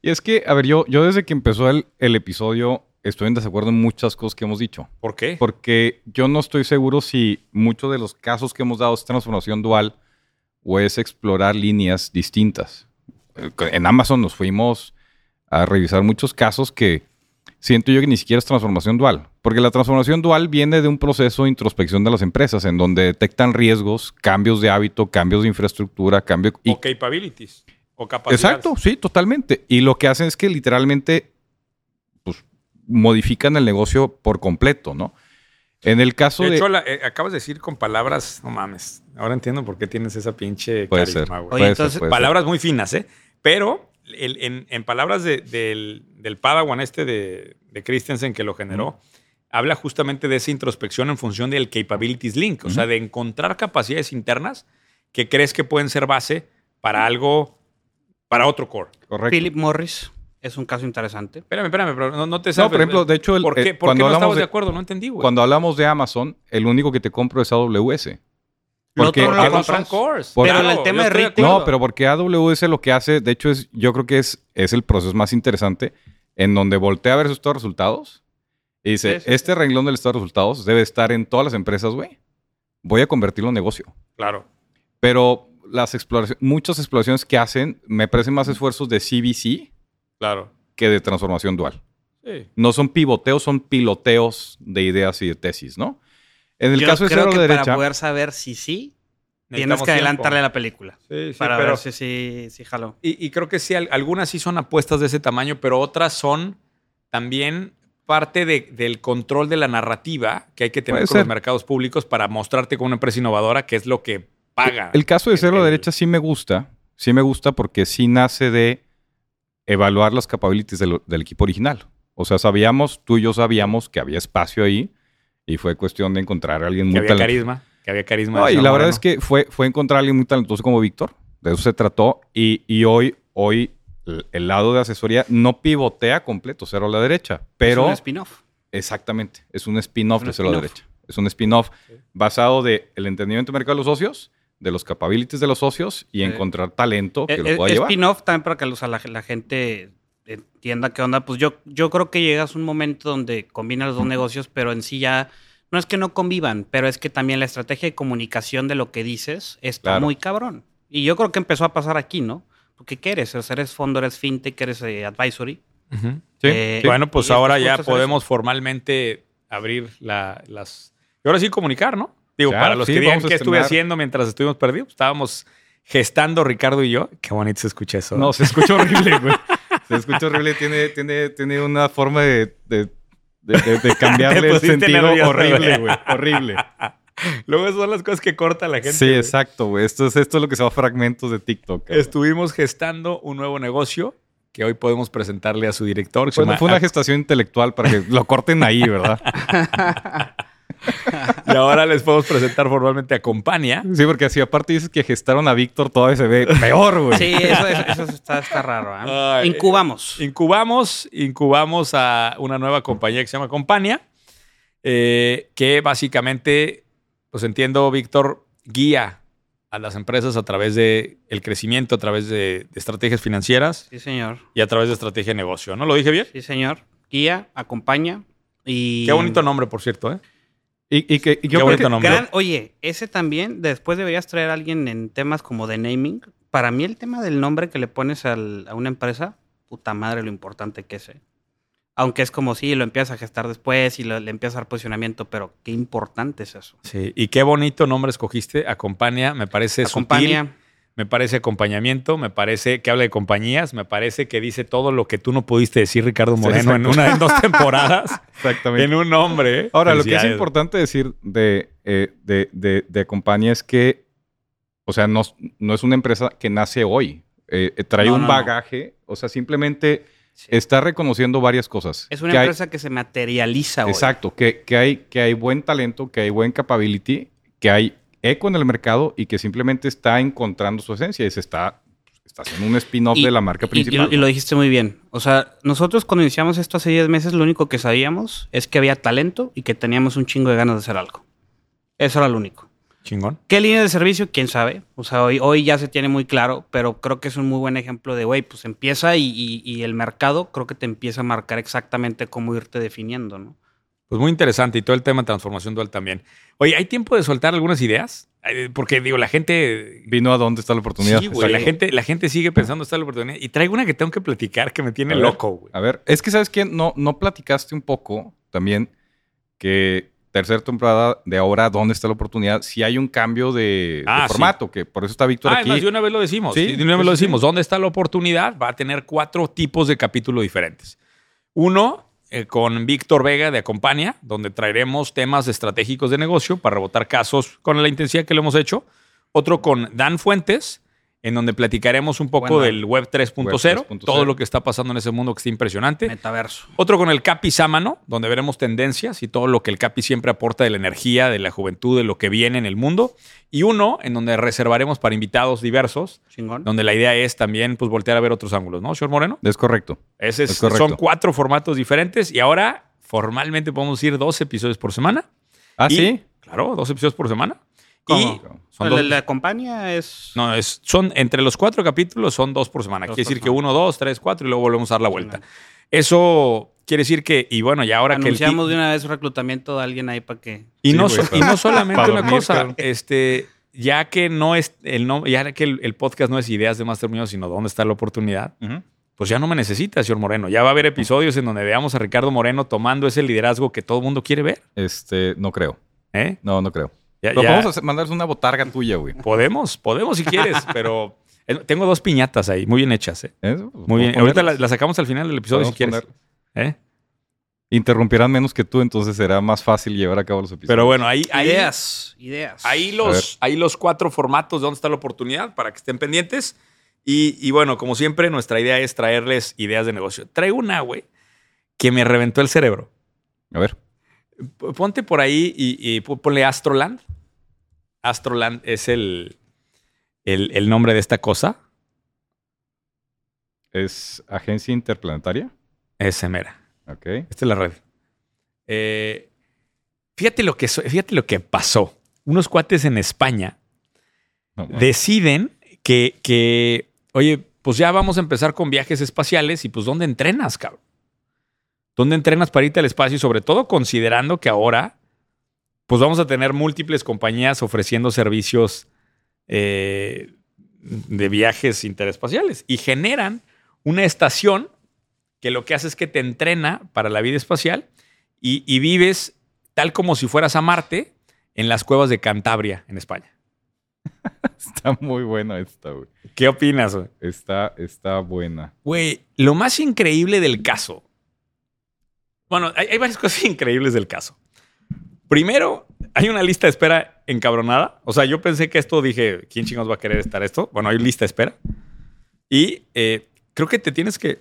Y es que, a ver, yo, yo desde que empezó el, el episodio estoy en desacuerdo en muchas cosas que hemos dicho. ¿Por qué? Porque yo no estoy seguro si muchos de los casos que hemos dado es transformación dual o es explorar líneas distintas. Eh, En Amazon nos fuimos a revisar muchos casos que siento yo que ni siquiera es transformación dual. Porque la transformación dual viene de un proceso de introspección de las empresas, en donde detectan riesgos, cambios de hábito, cambios de infraestructura, cambio... Y, o capabilities. O capacidades. Exacto, sí, totalmente. Y lo que hacen es que literalmente pues, modifican el negocio por completo, ¿no? En el caso de. De hecho, la- eh, acabas de decir con palabras, no mames. Ahora entiendo por qué tienes esa pinche Puede carisma, ser. güey. puede ser, entonces, puede ser. palabras muy finas, ¿eh? Pero el- en, en palabras de- del, del Padawan este de, de Christensen que lo generó, habla justamente de esa introspección en función del Capabilities Link, o sea, de encontrar capacidades internas que crees que pueden ser base para algo, para otro core. Correcto. Philip Morris es un caso interesante. Espérame, espérame, pero no, no te No, sabes. por ejemplo, de hecho, el- ¿por qué, eh, por qué cuando no hablamos estamos de, de- acuerdo? No entendí, güey. Cuando hablamos de Amazon, el único que te compro es AWS. Lo Porque otro no lo no son compras. cores. Pero Claro, el tema de retail-. No, pero porque AWS lo que hace, de hecho, es, yo creo que es, es el proceso más interesante en donde voltea a ver sus resultados y dice, Sí, sí, este renglón del estado de resultados debe estar en todas las empresas, güey. Voy a convertirlo en negocio. Claro. Pero las exploraciones, muchas exploraciones que hacen me parecen más esfuerzos de CBC Claro. que de transformación dual. Sí. No son pivoteos, son piloteos de ideas y de tesis, ¿no? En el Yo caso de creo cero que a la para derecha, poder saber si sí, tienes que adelantarle tiempo. la película. Sí, sí, para pero- ver si sí si jaló. Y, y creo que sí, al- algunas sí son apuestas de ese tamaño, pero otras son también parte de- del control de la narrativa que hay que tener Puede con los mercados públicos para mostrarte como una empresa innovadora, que es lo que paga. el caso de a la derecha sí me gusta. Sí me gusta porque sí nace de evaluar las capabilities del, del equipo original. O sea, sabíamos, tú y yo sabíamos que había espacio ahí y fue cuestión de encontrar a alguien que muy había talentoso. carisma. Que había carisma. No, de y la verdad es que fue, fue encontrar a alguien muy talentoso como Víctor. De eso se trató. Y, y hoy, hoy el, el lado de asesoría no pivotea completo, cero a la derecha. Pero es un spin-off. exactamente, es un spin-off de cero a la spin-off. derecha. Es un spin-off basado de el entendimiento del mercado de los socios, de los capabilities de los socios y encontrar talento que Eh, lo eh, pueda llevar. spin-off también para que los- la, la gente entienda qué onda. Pues yo, yo creo que llegas a un momento donde combinas los dos negocios, pero en sí ya no es que no convivan, pero es que también la estrategia de comunicación de lo que dices está Claro. muy cabrón. Y yo creo que empezó a pasar aquí, ¿no? Porque ¿qué eres? O sea, eres fondo, eres fintech, eres eh, advisory. Eh, sí. Bueno, pues ahora ya podemos formalmente abrir la- las... Y ahora sí comunicar, ¿no? Digo, Claro, para los sí, que digan qué estuve haciendo mientras estuvimos perdidos, estábamos gestando Ricardo y yo. Qué bonito se escucha eso. No, se escucha horrible, güey. Se escucha horrible. Tiene, tiene, tiene una forma de, de, de- de- de cambiarle el sentido nervioso, horrible, güey. Horrible. Luego son las cosas que corta la gente. Sí, exacto, güey. Esto es, esto es lo que se va a fragmentos de TikTok. cabrón. Estuvimos gestando un nuevo negocio que hoy podemos presentarle a su director. Bueno, fue una Ac- gestación intelectual para que lo corten ahí, ¿verdad? y ahora les podemos presentar formalmente a Compania. Sí, porque así aparte dices que gestaron a Víctor, todavía se ve peor, güey. Sí, eso, eso- eso está, está raro. ¿eh? Incubamos. Incubamos, incubamos a una nueva compañía que se llama Compania, eh, que básicamente, pues entiendo, Víctor, guía a las empresas a través de el crecimiento, a través de, de estrategias financieras Sí, señor. y a través de estrategia de negocio. ¿No lo dije bien? Sí, señor. Guía, acompaña y... Qué bonito nombre, por cierto, ¿eh? Y, y que y yo Qué creo que- nombre. Gran- oye, ese también, después deberías traer a alguien en temas como de naming. Para mí el tema del nombre que le pones al- a una empresa, puta madre lo importante que es. ¿eh? Aunque es como si lo empiezas a gestar después y lo- le empiezas a dar posicionamiento, pero qué importante es eso. Sí. Y qué bonito nombre escogiste. Acompaña, me parece sutil. Me parece acompañamiento, me parece que habla de compañías, me parece que dice todo lo que tú no pudiste decir, Ricardo Sí, Moreno, en una en dos temporadas, Exactamente. en un nombre. ¿eh? Ahora, lo que es importante decir de, eh, de, de, de compañía es que, o sea, no, no es una empresa que nace hoy. Eh, eh, trae No, un no, no. bagaje, o sea, simplemente Sí. está reconociendo varias cosas. Es una Que hay- empresa que se materializa hoy. Exacto, que, que, hay, que hay buen talento, que hay buen capability, que hay eco en el mercado y que simplemente está encontrando su esencia y se está, está haciendo un spin-off de la marca y- principal. Y, y lo dijiste muy bien. O sea, nosotros cuando iniciamos esto hace 10 meses, lo único que sabíamos es que había talento y que teníamos un chingo de ganas de hacer algo. Eso era lo único. Chingón. ¿Qué línea de servicio? ¿Quién sabe? O sea, hoy, hoy ya se tiene muy claro, pero creo que es un muy buen ejemplo de, güey, pues empieza y, y- y el mercado creo que te empieza a marcar exactamente cómo irte definiendo, ¿no? Pues muy interesante y todo el tema de transformación dual también. Oye, ¿hay tiempo de soltar algunas ideas? Porque digo, la gente. Vino a dónde está la oportunidad. Sí, güey. La gente, la gente sigue pensando está la oportunidad. Y traigo una que tengo que platicar que me tiene A ver. loco, güey. A ver, es que sabes que no, no platicaste un poco también que tercera temporada de ahora, ¿dónde está la oportunidad? Si hay un cambio de, de Ah, sí. formato, que por eso está Víctor Ah, aquí. además, de una vez lo decimos. Sí, de una vez lo decimos. ¿Dónde está la oportunidad? Va a tener cuatro tipos de capítulos diferentes. Uno, eh, con Víctor Vega de Acompaña, donde traeremos temas estratégicos de negocio para rebotar casos con la intensidad que lo hemos hecho. Otro con Dan Fuentes, en donde platicaremos un poco Bueno, del Web 3.0, Web 3.0. todo lo que está pasando en ese mundo que está impresionante. Metaverso. Otro con el Capi Sámano, donde veremos tendencias y todo lo que el Capi siempre aporta de la energía, de la juventud, de lo que viene en el mundo. Y uno en donde reservaremos para invitados diversos, Chingón. donde la idea es también pues, voltear a ver otros ángulos, ¿no, señor Moreno? Es correcto. Ese es- Es correcto. son cuatro formatos diferentes y ahora formalmente podemos ir dos episodios por semana. Ah, Y- sí. Claro, dos episodios por semana. ¿Cómo? Y son de la compañía es. no, es, son entre los cuatro capítulos son dos por semana. Dos quiere por decir que uno, dos, tres, cuatro y luego volvemos a dar la vuelta. Eso quiere decir que, y bueno, ya ahora que el, ti- Anunciamos de una vez reclutamiento de alguien ahí para que. Y, Sí, no, güey, so- para- y no solamente una dormir, cosa, este, ya que no es el no, ya que el, el podcast no es ideas de Master Muñoz, sino dónde está la oportunidad, pues ya no me necesita, señor Moreno. Ya va a haber episodios en donde veamos a Ricardo Moreno tomando ese liderazgo que todo el mundo quiere ver. Este, no creo. ¿eh? No, no creo. Ya- Pero ya- vamos a hacer- mandarles una botarga tuya, güey. podemos, podemos si quieres, pero tengo dos piñatas ahí, muy bien hechas. ¿eh? Eso, Muy bien. podemos Ahorita ponerlas. las sacamos al final del episodio si Podemos quieres. ¿eh? Interrumpirán menos que tú, entonces será más fácil llevar a cabo los episodios. Pero bueno, ahí, ahí, Ideas. Ideas. Ahí los, ahí los cuatro formatos de dónde está la oportunidad para que estén pendientes. Y, y bueno, como siempre, nuestra idea es traerles ideas de negocio. Traigo una, güey, que me reventó el cerebro. A ver. Ponte por ahí y, y ponle Astroland. Astroland es el, el, el nombre de esta cosa. ¿Es agencia interplanetaria? Ese mera. Ok. Esta es la red. Eh, fíjate, lo que, fíjate lo que pasó. Unos cuates en España No, deciden que, que, oye, pues ya vamos a empezar con viajes espaciales y pues ¿dónde entrenas, cabrón? ¿Dónde entrenas para irte al espacio? Y sobre todo considerando que ahora, pues vamos a tener múltiples compañías ofreciendo servicios eh, de viajes interespaciales y generan una estación que lo que hace es que te entrena para la vida espacial y, y vives tal como si fueras a Marte en las cuevas de Cantabria, en España. Está muy buena esta, güey. ¿Qué opinas, güey? Está, está buena. Güey, lo más increíble del caso. Bueno, hay, hay varias cosas increíbles del caso. Primero, hay una lista de espera encabronada. O sea, yo pensé que esto dije, ¿quién chingados va a querer estar esto? Bueno, hay lista de espera. Y eh, creo que te tienes que.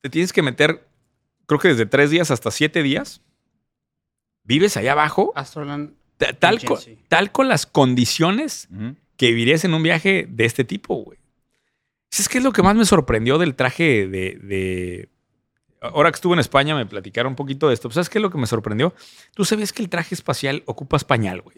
Te tienes que meter, creo que desde tres días hasta siete días. Vives allá abajo, Astroland. ta- tal, co- Agency. tal con las condiciones que vivirías en un viaje de este tipo, güey. ¿Sabes qué es lo que más me sorprendió del traje de, de- Ahora que estuve en España me platicaron un poquito de esto. ¿Sabes qué es lo que me sorprendió? Tú sabías que el traje espacial ocupa pañal, güey.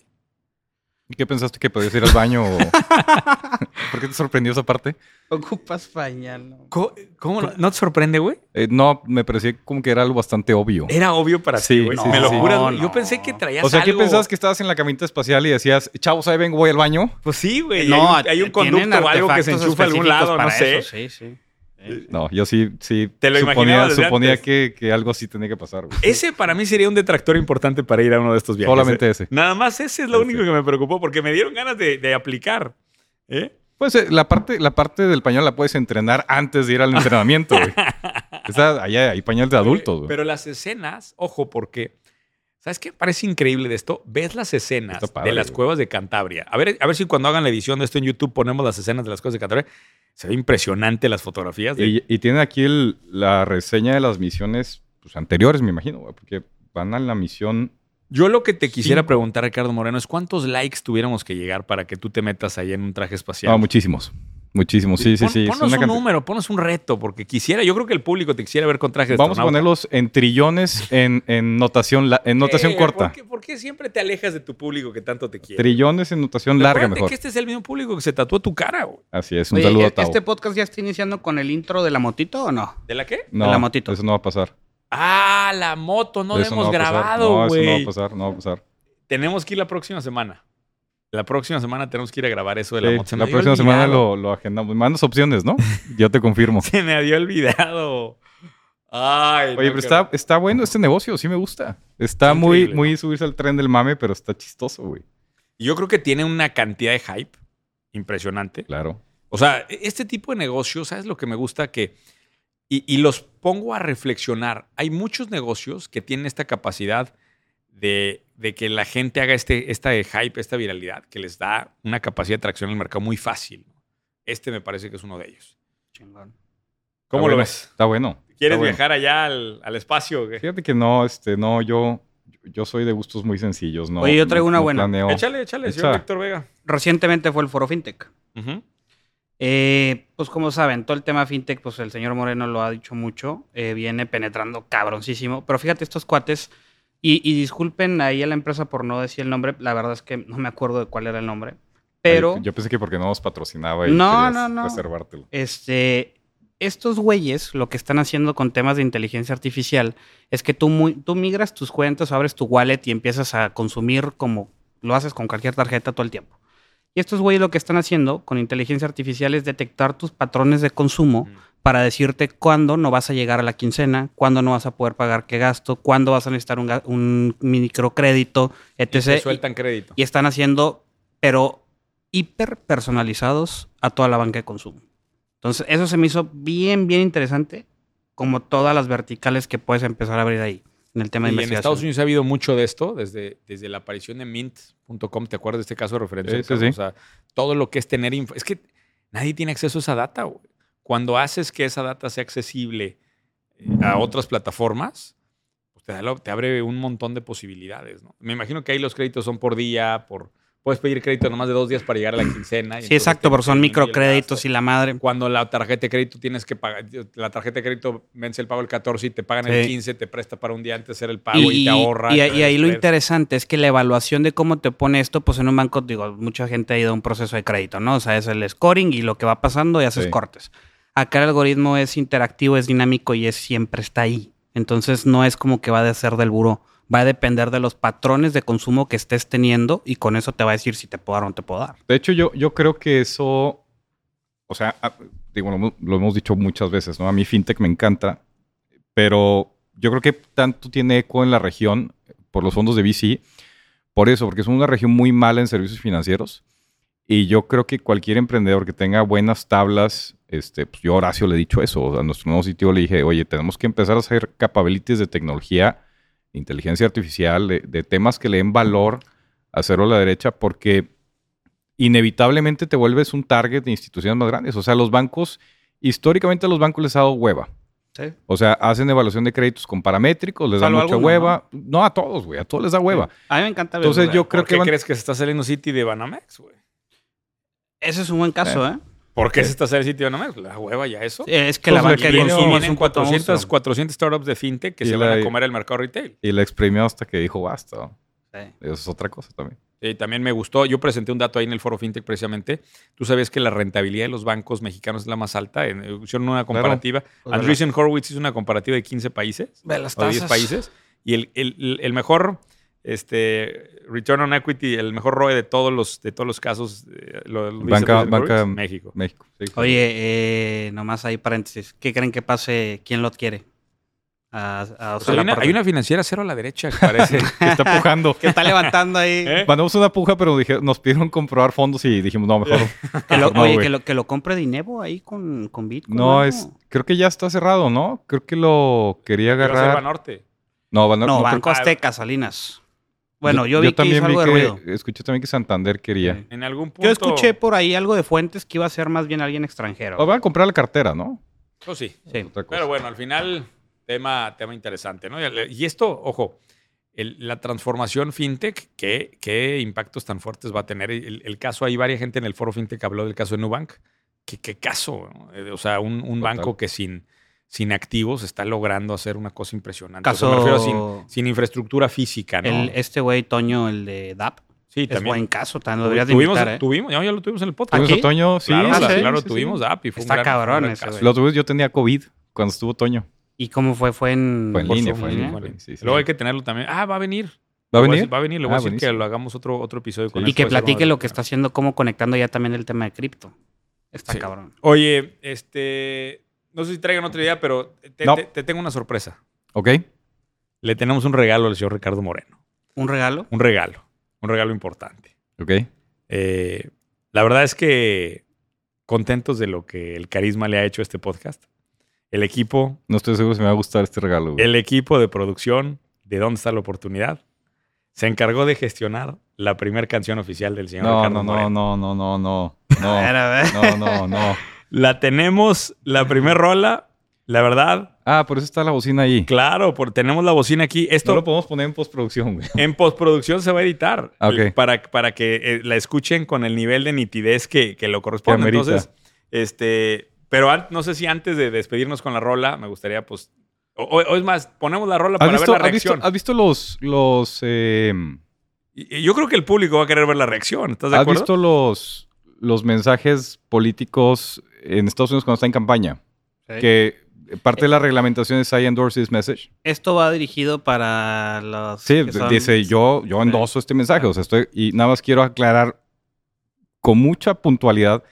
¿Y qué pensaste que podías ir al baño? o- ¿Por qué te sorprendió esa parte? Ocupas pañal. ¿no? ¿Cómo, cómo no, no te sorprende, güey? Eh, no, me parecía como que era algo bastante obvio. Era obvio para Sí, ti, güey. sí, me lo sí. juras, güey. Yo pensé que traías O sea, ¿qué algo- pensabas que estabas en la caminita espacial y decías, chavos, ahí vengo, voy al baño? Pues sí, güey. No, hay un, hay un tienen conducto o algo que se enchufa a algún lado, no sé. eso, Sí, sí. No, yo sí, sí Te lo suponía, suponía antes. que, que algo así tenía que pasar. güey. Ese para mí sería un detractor importante para ir a uno de estos viajes. Solamente ¿eh? ese. Nada más ese es lo Ese. único que me preocupó porque me dieron ganas de, de aplicar. ¿eh? Pues eh, la parte, la parte del pañal la puedes entrenar antes de ir al entrenamiento, güey. Esa, allá hay pañal de adultos, güey. Pero las escenas, ojo, porque ¿sabes qué? Parece increíble de esto. Ves las escenas padre, de las güey. cuevas de Cantabria. A ver, a ver si cuando hagan la edición de esto en YouTube ponemos las escenas de las cuevas de Cantabria. Se ve impresionante las fotografías. de- Y, y tienen aquí el- la reseña de las misiones pues, anteriores, me imagino, güey, porque van a la misión. Yo lo que te quisiera preguntar, Ricardo Moreno, es cuántos likes tuviéramos que llegar para que tú te metas ahí en un traje espacial. No, muchísimos. Muchísimos, sí, sí, Pon- sí. es Ponos una un cantidad- número, ponos un reto, porque quisiera, yo creo que el público te quisiera ver con traje de Vamos a ponerlos en trillones en, en notación, la- en notación Eh, corta. ¿por qué, por qué siempre te alejas de tu público que tanto te quiere? Trillones en notación larga mejor. que este es el mismo público que se tatuó tu cara, güey. Así es, un Oye, saludo ¿e- a Tavo. ¿Este podcast ya está iniciando con el intro de la motito o no? ¿De la qué? no, de la motito. Eso no va a pasar. Ah, la moto, no la hemos grabado, No, eso no va güey. a pasar, no va a pasar. Tenemos que ir la próxima semana. La próxima semana tenemos que ir a grabar eso de la Sí, moto. Se me la próxima semana lo, lo agendamos. Mandas opciones, ¿no? Yo te confirmo. Se me había olvidado. Ay, no, Oye, pero está, está bueno este negocio, sí me gusta. Está muy, muy subirse al tren del mame, pero está chistoso, güey. Yo creo que tiene una cantidad de hype impresionante. Claro. O sea, este tipo de negocios, ¿sabes lo que me gusta? Que, y, y los pongo a reflexionar. Hay muchos negocios que tienen esta capacidad de, de que la gente haga este, esta de hype, esta viralidad, que les da una capacidad de atracción al mercado muy fácil. Este me parece que es uno de ellos. Chingón. ¿Cómo Está lo bueno, ves? Está bueno. ¿Quieres está bueno. viajar allá al, al espacio? Fíjate que no, este, no, yo, yo soy de gustos muy sencillos, ¿no? Oye, yo traigo no- una no buena. planeo. Échale, échale, señor Echa. Víctor Vega. Recientemente fue el foro FinTech. Eh, pues como saben, todo el tema fintech, pues el señor Moreno lo ha dicho mucho, eh, viene penetrando cabroncísimo. Pero fíjate, estos cuates, y, y disculpen ahí a la empresa por no decir el nombre, la verdad es que no me acuerdo de cuál era el nombre. Pero, Ay, yo pensé que porque no nos patrocinaba y No, no, no. reservártelo. este, estos güeyes lo que están haciendo con temas de inteligencia artificial es que tú, muy- tú migras tus cuentas, abres tu wallet y empiezas a consumir como lo haces con cualquier tarjeta todo el tiempo. Y estos güeyes lo que están haciendo con inteligencia artificial es detectar tus patrones de consumo. Para decirte cuándo no vas a llegar a la quincena, cuándo no vas a poder pagar qué gasto, cuándo vas a necesitar un, microcrédito, Y etc. te Y, sueltan crédito. y están haciendo, pero hiper personalizados a toda la banca de consumo. Entonces, eso se me hizo bien, bien interesante, como todas las verticales que puedes empezar a abrir ahí, en el tema de Y en. Estados Unidos ha habido mucho de esto, desde, desde la aparición de Mint.com. ¿Te acuerdas de este caso de referencia? Sí, sí. O sea, todo lo que es tener info. Es que nadie tiene acceso a esa data. güey. Cuando haces que esa data sea accesible eh, a otras plataformas, pues te, da lo- te abre un montón de posibilidades. ¿no? Me imagino que ahí los créditos son por día, por puedes pedir crédito nomás de dos días para llegar a la quincena. y Sí, exacto, porque son microcréditos y la madre. Cuando la tarjeta de crédito tienes que pagar, la tarjeta de crédito vence el pago el 14 y te pagan el Sí. 15, te presta para un día antes hacer el pago y, Y, te ahorra. y- ahí lo interesante es que la evaluación de cómo te pone esto, pues en un banco, digo, mucha gente ha ido a un proceso de crédito, ¿no? O sea, es el scoring y lo que va pasando y haces Sí. cortes. Acá el algoritmo es interactivo, es dinámico y es siempre está ahí. Entonces no es como que va a ser del buró. Va a depender de los patrones de consumo que estés teniendo y con eso te va a decir si te puedo dar o no te puedo dar. De hecho, yo, yo creo que eso, o sea, a- digo, lo hemos dicho muchas veces, ¿no? A mí FinTech me encanta, pero yo creo que tanto tiene eco en la región por los fondos de VC, por eso, porque es una región muy mala en servicios financieros. Y yo creo que cualquier emprendedor que tenga buenas tablas, este, pues yo a Horacio le he dicho eso, a nuestro nuevo sitio le dije, oye, tenemos que empezar a hacer capabilities de tecnología, inteligencia artificial, de, de temas que le den valor a hacerlo a la derecha, porque inevitablemente te vuelves un target de instituciones más grandes. O sea, los bancos, históricamente a los bancos les ha dado hueva. Sí. O sea, hacen evaluación de créditos con paramétricos, les da mucha hueva. ¿no? a todos, güey, a todos les da hueva. A mí me encanta. Entonces, verlo, yo güey. creo ¿Por que qué van- crees que se está saliendo City de Banamex, güey? Ese es un buen caso, ¿eh? ¿Por qué se está saliendo City de Banamex? La hueva ya eso. Es que Pues la banca de consumo es vienen un puto 400, monstruo. 400 startups de fintech que Y se la- van a comer el mercado retail. Y la exprimió hasta que dijo basta. Eso es otra cosa también. Y también me gustó, yo presenté un dato ahí en el foro fintech precisamente. Tú sabes que la rentabilidad de los bancos mexicanos es la más alta. En, hicieron una comparativa. Pues, Andreessen Horowitz hizo una comparativa de 15 países. Ve las o 10 tasas. países. Y el, el- el mejor este, return on equity, el mejor ROE de todos los, de todos los casos, eh, lo, lo Banca- México. México. sí. Oye, eh, nomás ahí paréntesis. ¿Qué creen que pase? ¿Quién lo adquiere? A, a Pues hay, una, hay una financiera cero a la derecha, que parece. Que está pujando. que está levantando ahí. ¿Eh? Mandamos una puja, pero dije- nos pidieron comprobar fondos y dijimos, no, mejor. Que lo- No, oye, que lo, que lo compre Dinero ahí con, con Bitcoin. No, ¿no? es. Creo que ya está cerrado, ¿no? Creo que lo quería agarrar. Norte. No, Ban- No, no, Banco creo- Azteca, Salinas. Bueno, yo, vi que hizo algo de que- ruido. Escuché también que Santander quería. Sí. En algún punto. Yo escuché por ahí algo de fuentes que iba a ser más bien alguien extranjero. O van a comprar la cartera, ¿no? Pues sí. Sí. Cosa. Pero bueno, al final, tema, tema interesante, ¿no? Y- esto, ojo, el- la transformación fintech, ¿qué, ¿qué impactos tan fuertes va a tener? El, el caso, hay varias gente en el foro fintech que habló del caso de Nubank. ¿Qué, qué caso? no? Eh, O sea, un, banco que sin, sin activos está logrando hacer una cosa impresionante. Caso- O sea, me refiero sin, sin infraestructura física, ¿no? El- este güey, Toño, el de DAP, sí, es también. buen caso. También lo deberías de tuvimos, invitar, ¿eh? tuvimos, ya, ya lo tuvimos en el podcast. ¿Tuvimos a Toño? Sí, Claro, Ah, claro, sí, claro, sí, sí. tuvimos DAP y fue Está un gran, cabrón un gran ese. Lo tuve, yo tenía COVID cuando estuvo Toño. ¿Y cómo fue? ¿Fue en, Fue en línea, fue en línea? línea. Sí, sí. Luego hay que tenerlo también. Ah, va a venir. ¿Va a venir? Va a venir, le voy Ah, a decir que lo hagamos otro, otro episodio con Y él. que Puede ser platique lo que está haciendo, cómo conectando ya también el tema de cripto. Está Sí. cabrón. Oye, este. No sé si traigan otra idea, pero te, No. te- te tengo una sorpresa. ¿Ok? Le tenemos un regalo al señor Ricardo Moreno. ¿Un regalo? Un regalo. Un regalo importante. ¿Ok? Eh, la verdad es que contentos de lo que el carisma le ha hecho a este podcast. El equipo, No estoy seguro si me va a gustar este regalo, güey. el equipo de producción de ¿Dónde está la oportunidad? Se encargó de gestionar la primera canción oficial del señor No, Ricardo no, no, Moreno. no, no, no, no. A ver, No, a ver. no, no, no. La tenemos, la primera rola, la verdad, Ah, por eso está la bocina ahí. claro, por, tenemos la bocina aquí. Esto No lo podemos poner en postproducción, güey. en postproducción se va a editar Ah, ok. para, para que eh, la escuchen con el nivel de nitidez que, que lo corresponde. Que. Entonces, este, pero no sé si antes de despedirnos con la rola, me gustaría, pues, o, es más, ponemos la rola ¿Has para visto, ver la has visto- reacción. has visto los, los, eh, y yo creo que el público va a querer ver la reacción. ¿Estás de has acuerdo? visto los, los mensajes políticos en Estados Unidos cuando está en campaña? Que parte de las reglamentaciones hay endorse this message. Esto va dirigido para los. Sí, que son- dice yo, yo endoso este mensaje. O sea, estoy, y nada más quiero aclarar con mucha puntualidad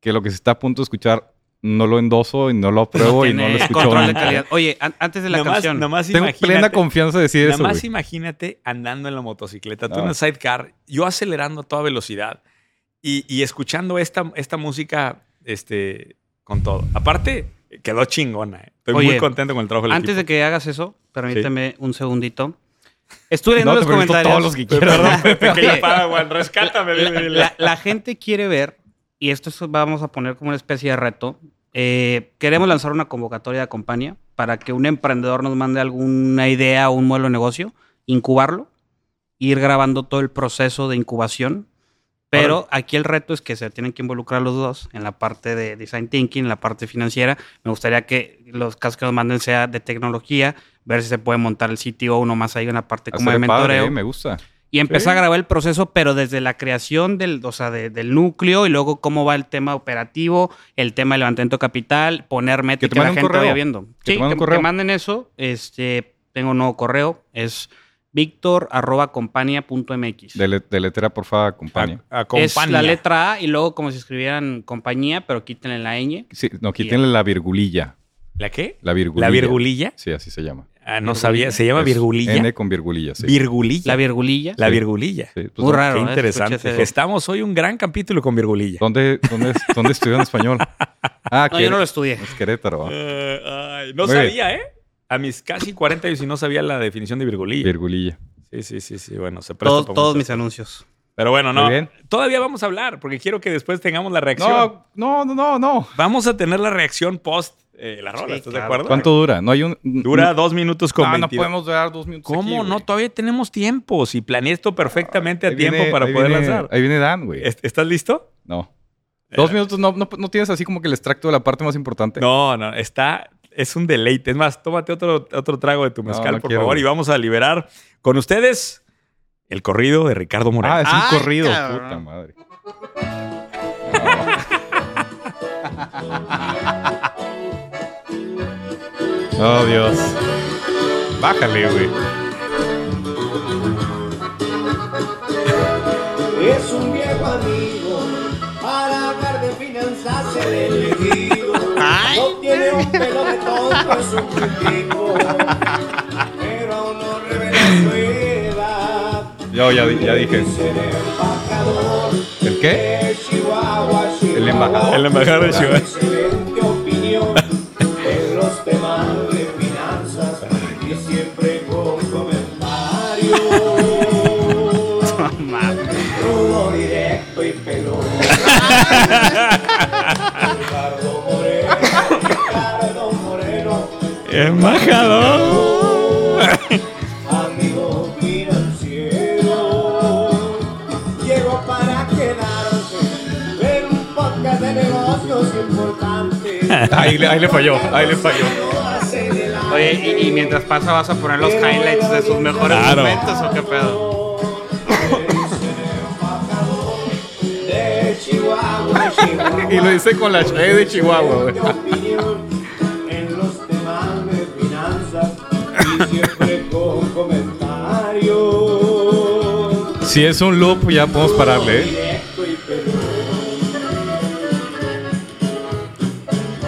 que lo que se está a punto de escuchar no lo endoso y no lo apruebo y no lo escucho. control de nunca. calidad. Oye, an- antes de la Nada más- canción. nada más Tengo imagínate- plena confianza de decir Nada eso. más güey. imagínate andando en la motocicleta, tú en el sidecar, yo acelerando a toda velocidad y, y escuchando esta, esta música este, con todo. Aparte, quedó chingona. eh. Estoy muy contento con el trabajo del Antes de que hagas eso, permíteme un segundito. Estuve leyendo No, los comentarios. todos los que. Perdón, ya Padawan, rescátame. la, dile, dile. la- la gente quiere ver, y esto es- vamos a poner como una especie de reto. eh, queremos lanzar una convocatoria de compañía para que un emprendedor nos mande alguna idea o un modelo de negocio, incubarlo, ir grabando todo el proceso de incubación. Pero aquí el reto es que se tienen que involucrar los dos en la parte de design thinking, en la parte financiera. Me gustaría que los casos que nos manden sea de tecnología, ver si se puede montar el sitio uno más ahí en la parte como de Hacer padre, mentoreo eh, me gusta. y empezar Sí. a grabar el proceso, pero desde la creación del, o sea, de- del núcleo y luego cómo va el tema operativo, el tema de levantamiento capital, poner métricas que la manden un gente correo. vaya viendo. Que te sí, manden que, que manden eso. Este, tengo un nuevo correo, es victor.compañía.mx. Dele, deletera, porfa, compañía. A- Es la letra A y luego como si escribieran compañía, pero quítenle la ñ. Sí, no, quítenle la virgulilla. ¿La qué? La virgulilla. ¿La virgulilla? Sí, así se llama. Ah, no sabía. ¿Se llama Es virgulilla? N con virgulilla, sí. Virgulilla. La virgulilla. La virgulilla. Sí, pues, Muy ¿dó- raro. Qué ¿eh? interesante. Estamos hoy un gran capítulo con virgulilla. ¿Dónde, dónde, dónde estudió en español? Ah, No, yo no lo estudié. Es Querétaro. ¿va? Eh, ay, no Muy bien. sabía, ¿eh? A mis casi 40 años y no sabía la definición de virgulilla. Virgulilla. Sí, sí, sí, sí. Bueno, se presta Todos, para todos mis anuncios. Pero bueno, no. Todavía vamos a hablar porque quiero que después tengamos la reacción. No, no, no, no, no. Vamos a tener la reacción post eh, la rola. Sí, ¿Estás de acuerdo? ¿Cuánto dura? No hay un. Dura dos minutos con No, no 22. podemos durar dos minutos. ¿Cómo aquí, no? güey. Todavía tenemos tiempo. Si planeé esto perfectamente a tiempo viene- para poder viene- lanzar. Ahí viene Dan, güey. ¿Est- ¿Estás listo? No. Dos minutos, no, no, no tienes así como que el extracto de la parte más importante. No, no, está. Es un deleite. Es más, tómate otro, otro trago de tu mezcal, no por quiero, favor, y vamos a liberar con ustedes el corrido de Ricardo Moreno. Ah, es un Ay, corrido. cabrón. Puta madre. Oh, Dios. Bájale, güey. Tiene un pelo de tonto, es un cultivo, pero aún no revela su edad. Yo ya, ya dije. El embajador ¿El qué? El embajador. El embajador de Chihuahua. Excelente opinión en los temas de finanzas y siempre con comentarios. Rudo, directo y peludo. Embajador. amigo financiero. Llegó para quedarse en un podcast de negocios importantes. Ahí, le- ahí le falló, ahí le falló. Oye, y, y mientras pasa, ¿vas a poner los highlights de sus mejores Claro. momentos o qué pedo? Y lo dice con la Che de Chihuahua, güey. Y siempre con comentarios. Si es un loop, ya podemos pararle, ¿eh?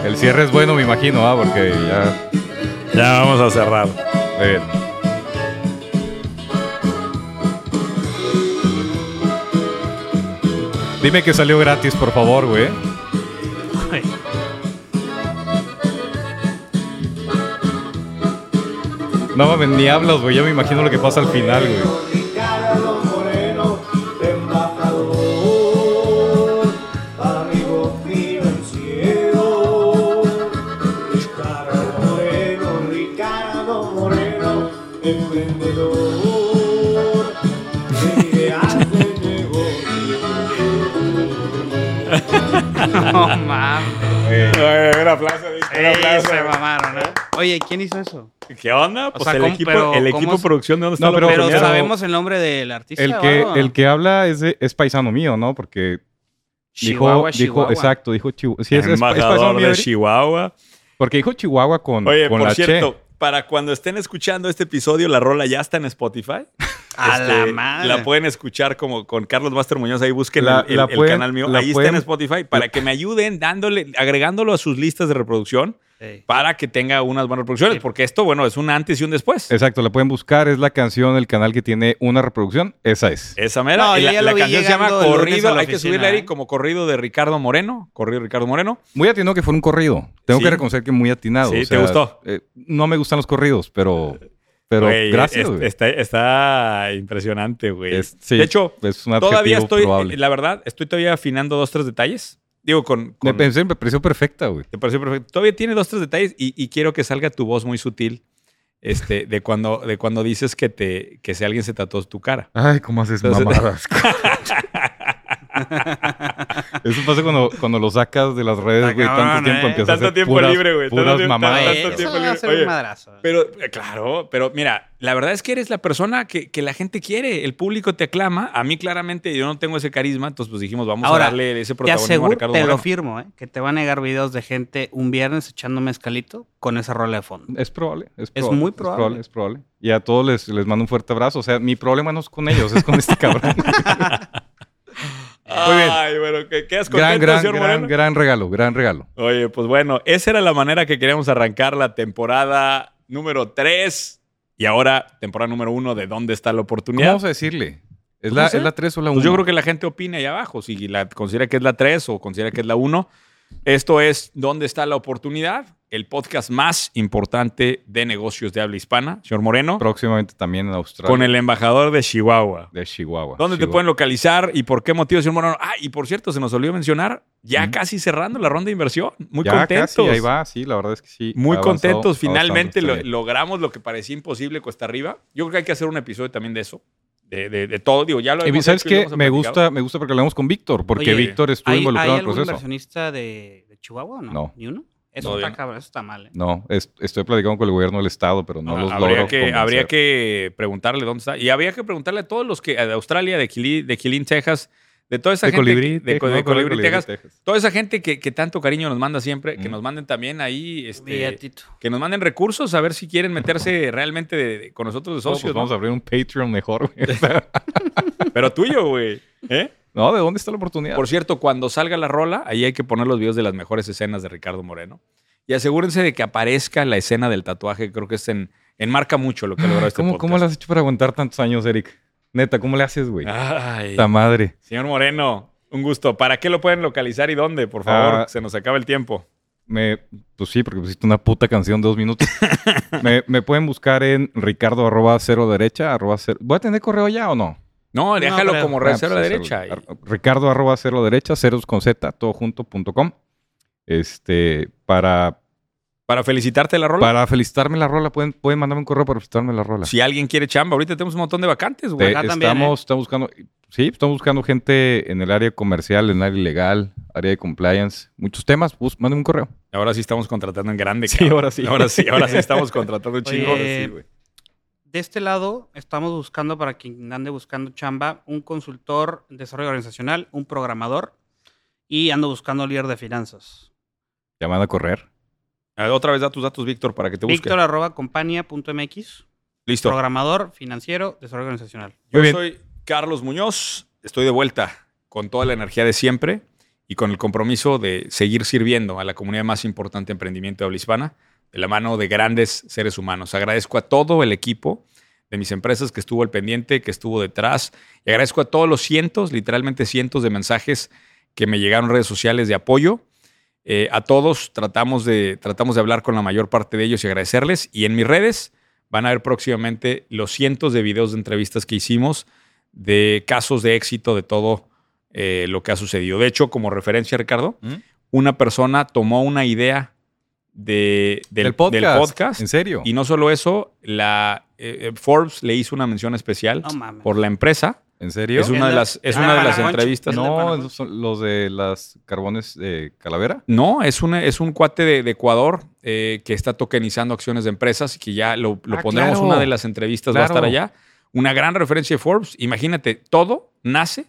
El cierre es bueno, me imagino, ¿ah? Porque ya... Ya vamos a cerrar. Muy bien. Dime que salió gratis, por favor, güey. No mames, ni hablas, güey. Ya me imagino lo que pasa al final, güey. Ricardo Moreno, embajador, amigo financiero. Ricardo Moreno, Ricardo Moreno, emprendedor de ideas de negocio. No mames. un aplauso, Víctor, un Ey, aplauso. se mamaron, ¿eh? Oye, ¿quién hizo eso? ¿Qué onda? Pues sea, el ¿cómo- equipo, pero el cómo equipo de producción, ¿de dónde está No, pero- sabemos el nombre del artista. El que, el que habla es, de- es paisano mío, ¿no? Porque dijo, Chihuahua, dijo Chihuahua. exacto, dijo Chihuahua. Sí, es, es- paisano mío, de Chihuahua. porque dijo Chihuahua con, Oye, con por la cierto, Che. para cuando estén escuchando este episodio, la rola ya está en Spotify. A Este, la madre. La pueden escuchar como con Carlos Master Muñoz. Ahí busquen La- el, el- la el pueden- canal mío. Ahí pueden- está en Spotify para que me ayuden dándole, agregándolo a sus listas de reproducción Para que tenga unas buenas reproducciones. Sí. Porque esto, bueno, es un antes y un después. Exacto, la pueden buscar, es la canción, el canal que tiene una reproducción, esa es. Esa mera. No, Y yo la, ya la canción se llama Corrido. Hay que subirle ahí ¿eh? como Corrido de Ricardo Moreno. Corrido de Ricardo Moreno. Muy atinado que fue un corrido. Tengo Sí. que reconocer que muy atinado. Sí, o ¿te gustó? eh, no me gustan los corridos, pero, pero gracias. es- güey. está, está impresionante, güey. Es- sí, de hecho, es un todavía estoy, probable. la verdad, estoy todavía afinando dos, tres detalles. Digo, con... Me con- pensé, me pareció perfecta, güey. Te pareció perfecto. Todavía tiene dos, tres detalles y, y quiero que salga tu voz muy sutil este, de, cuando, de cuando dices que, te, que si alguien se tatuó tu cara. Ay, ¿cómo haces Entonces- mamadas? Eso pasa cuando, cuando lo sacas de las redes, güey, tanto tiempo ¿eh? empiezas a Tanto hacer tiempo puras, libre, güey, tanto puras tiempo- mamadas. tanto Eso tiempo va a libre. ser Oye, un madrazo. Pero, eh, claro, pero mira, la verdad es que eres la persona que, que la gente quiere. El público te aclama. A mí, claramente, yo no tengo ese carisma. Entonces, pues dijimos, vamos Ahora, a darle ese Te protagonismo a aseguro, Ricardo te lo firmo, ¿eh? Que te van a llegar videos de gente un viernes echando mezcalito con esa rola de fondo. Es probable, es Es probable. muy probable. Es probable, Y a todos les, les mando un fuerte abrazo. O sea, mi problema no es con ellos, es con este cabrón. Muy bien. Ay, bueno, ¿qué- ¿quedas gran, contento, gran, señor gran, gran regalo, gran regalo. Oye, pues bueno, esa era la manera que queríamos arrancar la temporada número 3 y ahora temporada número 1 de ¿Dónde está la ¿Cómo oportunidad? vamos a decirle? ¿Es la. ¿Es la 3 o la 1? Pues yo creo que la gente opina ahí abajo, si la considera que es la 3 o considera que es la 1. Esto es ¿Dónde está la oportunidad? El podcast más importante de negocios de habla hispana, señor Moreno, Próximamente también en Australia. con el embajador de Chihuahua. De Chihuahua. ¿Dónde te pueden localizar y por qué motivo, señor Moreno? Ah, y por cierto, se nos olvidó mencionar, ya casi cerrando la ronda de inversión. Muy ya contentos. Casi, ahí va, sí, la verdad es que sí. Muy avanzado- contentos. Finalmente lo- logramos lo que parecía imposible cuesta arriba. Yo creo que hay que hacer un episodio también de eso. De, de- de todo. Digo, ya lo Y hemos ¿Sabes qué? Me gusta, me gusta porque hablamos con Víctor, porque Oye, Víctor estuvo ¿Hay, involucrado ¿hay en el algún proceso. inversionista de, de Chihuahua o no? No. ¿Ni uno? Eso está cabrón, eso está mal. ¿eh? No, es- estoy platicando con el gobierno del estado, pero no Ah, los habría logro que, convencer. habría que preguntarle dónde está. Y habría que preguntarle a todos los que de Australia, de Quilín, de Quilín, Texas, de toda esa De gente. Colibrí, que- de, Texas, de no, Colibrí, Colibrí, Texas. Texas. Toda esa gente que, que tanto cariño nos manda siempre, que Mm. nos manden también ahí, este, Billetito. que nos manden recursos a ver si quieren meterse realmente de- de- con nosotros de No, pues socios. vamos ¿no? a abrir un Patreon mejor. güey. Pero tuyo, güey. ¿Eh? no, ¿de dónde está la oportunidad? Por cierto, cuando salga la rola, ahí hay que poner los videos de las mejores escenas de Ricardo Moreno. Y asegúrense de que aparezca la escena del tatuaje. Creo que es en, enmarca mucho lo que logró este ¿Cómo, podcast. ¿Cómo lo has hecho para aguantar tantos años, Eric? Neta, ¿cómo le haces, güey? Ay, Esta madre. señor Moreno, un gusto. ¿Para qué lo pueden localizar y dónde? Por favor, Ah. se nos acaba el tiempo. Me, pues sí, porque pusiste una puta canción de dos minutos. me, me pueden buscar en ricardo arroba cero derecha, arroba cero. ¿Voy a tener correo ya o no? No, déjalo como Ah, reserva pues, derecha. cero- ar- Ricardo arroba cero derecha, ceros con z, todo junto, punto com. Este, para, Para felicitarte la rola. para felicitarme la rola, pueden, pueden mandarme un correo para felicitarme la rola. Si alguien quiere chamba, ahorita tenemos un montón de vacantes, güey. Te- acá también, estamos, estamos buscando, sí, estamos buscando gente en el área comercial, en el área legal, área de compliance, muchos temas, bus, manden un correo. Ahora sí estamos contratando en grande. Sí, cabrón. ahora sí. Ahora sí, ahora sí estamos contratando un Oye, chingo. Sí, güey. De este lado, estamos buscando, para quien ande buscando chamba, un consultor en desarrollo organizacional, un programador y ando buscando líder de finanzas. Van a correr. Otra vez da tus datos, Víctor, para que te busque. Víctor arroba compañía.mx, Listo. programador financiero, desarrollo organizacional. Yo Muy bien. soy Carlos Muñoz. Estoy de vuelta con toda la energía de siempre y con el compromiso de seguir sirviendo a la comunidad más importante de emprendimiento de habla hispana, de la mano de grandes seres humanos. Agradezco a todo el equipo de mis empresas que estuvo al pendiente, que estuvo detrás, y agradezco a todos los cientos, literalmente cientos de mensajes que me llegaron en redes sociales de apoyo. Eh, a todos tratamos de, tratamos de hablar con la mayor parte de ellos y agradecerles. Y en mis redes van a ver próximamente los cientos de videos de entrevistas que hicimos de casos de éxito de todo eh, lo que ha sucedido. De hecho, como referencia, Ricardo, ¿Mm? una persona tomó una idea de, del, podcast. del podcast ¿En serio? y no solo eso, la eh, Forbes le hizo una mención especial por la empresa. ¿En serio? Es una de las, es Ah, una de las entrevistas. ¿El de no, Panagoncho? esos son los de las carbones de calavera. No, es un, es un cuate de, de Ecuador eh, que está tokenizando acciones de empresas y que ya lo, lo Ah, pondremos. claro. Una de las entrevistas va a estar allá. Una gran referencia de Forbes. Imagínate, todo nace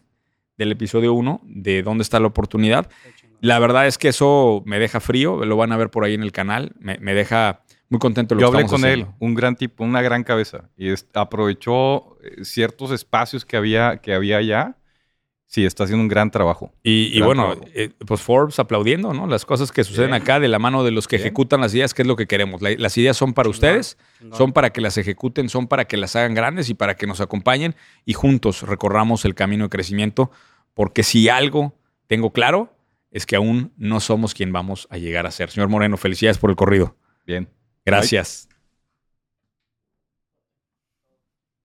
del episodio 1 de dónde está la oportunidad. La verdad es que eso me deja frío. Lo van a ver por ahí en el canal. Me, me deja muy contento de lo Yo que hablé con él, un gran tipo, una gran cabeza. Y es- aprovechó eh, ciertos espacios que había, que había allá. Sí, está haciendo un gran trabajo. Y, bueno, trabajo. eh, pues Forbes aplaudiendo, ¿no? Las cosas que suceden Bien. acá de la mano de los que Bien. ejecutan las ideas, que es lo que queremos. La- las ideas son para ustedes, son para que las ejecuten, son para que las hagan grandes y para que nos acompañen y juntos recorramos el camino de crecimiento. Porque si algo tengo claro, es que aún no somos quien vamos a llegar a ser. Señor Moreno, felicidades por el corrido. Bien. Gracias.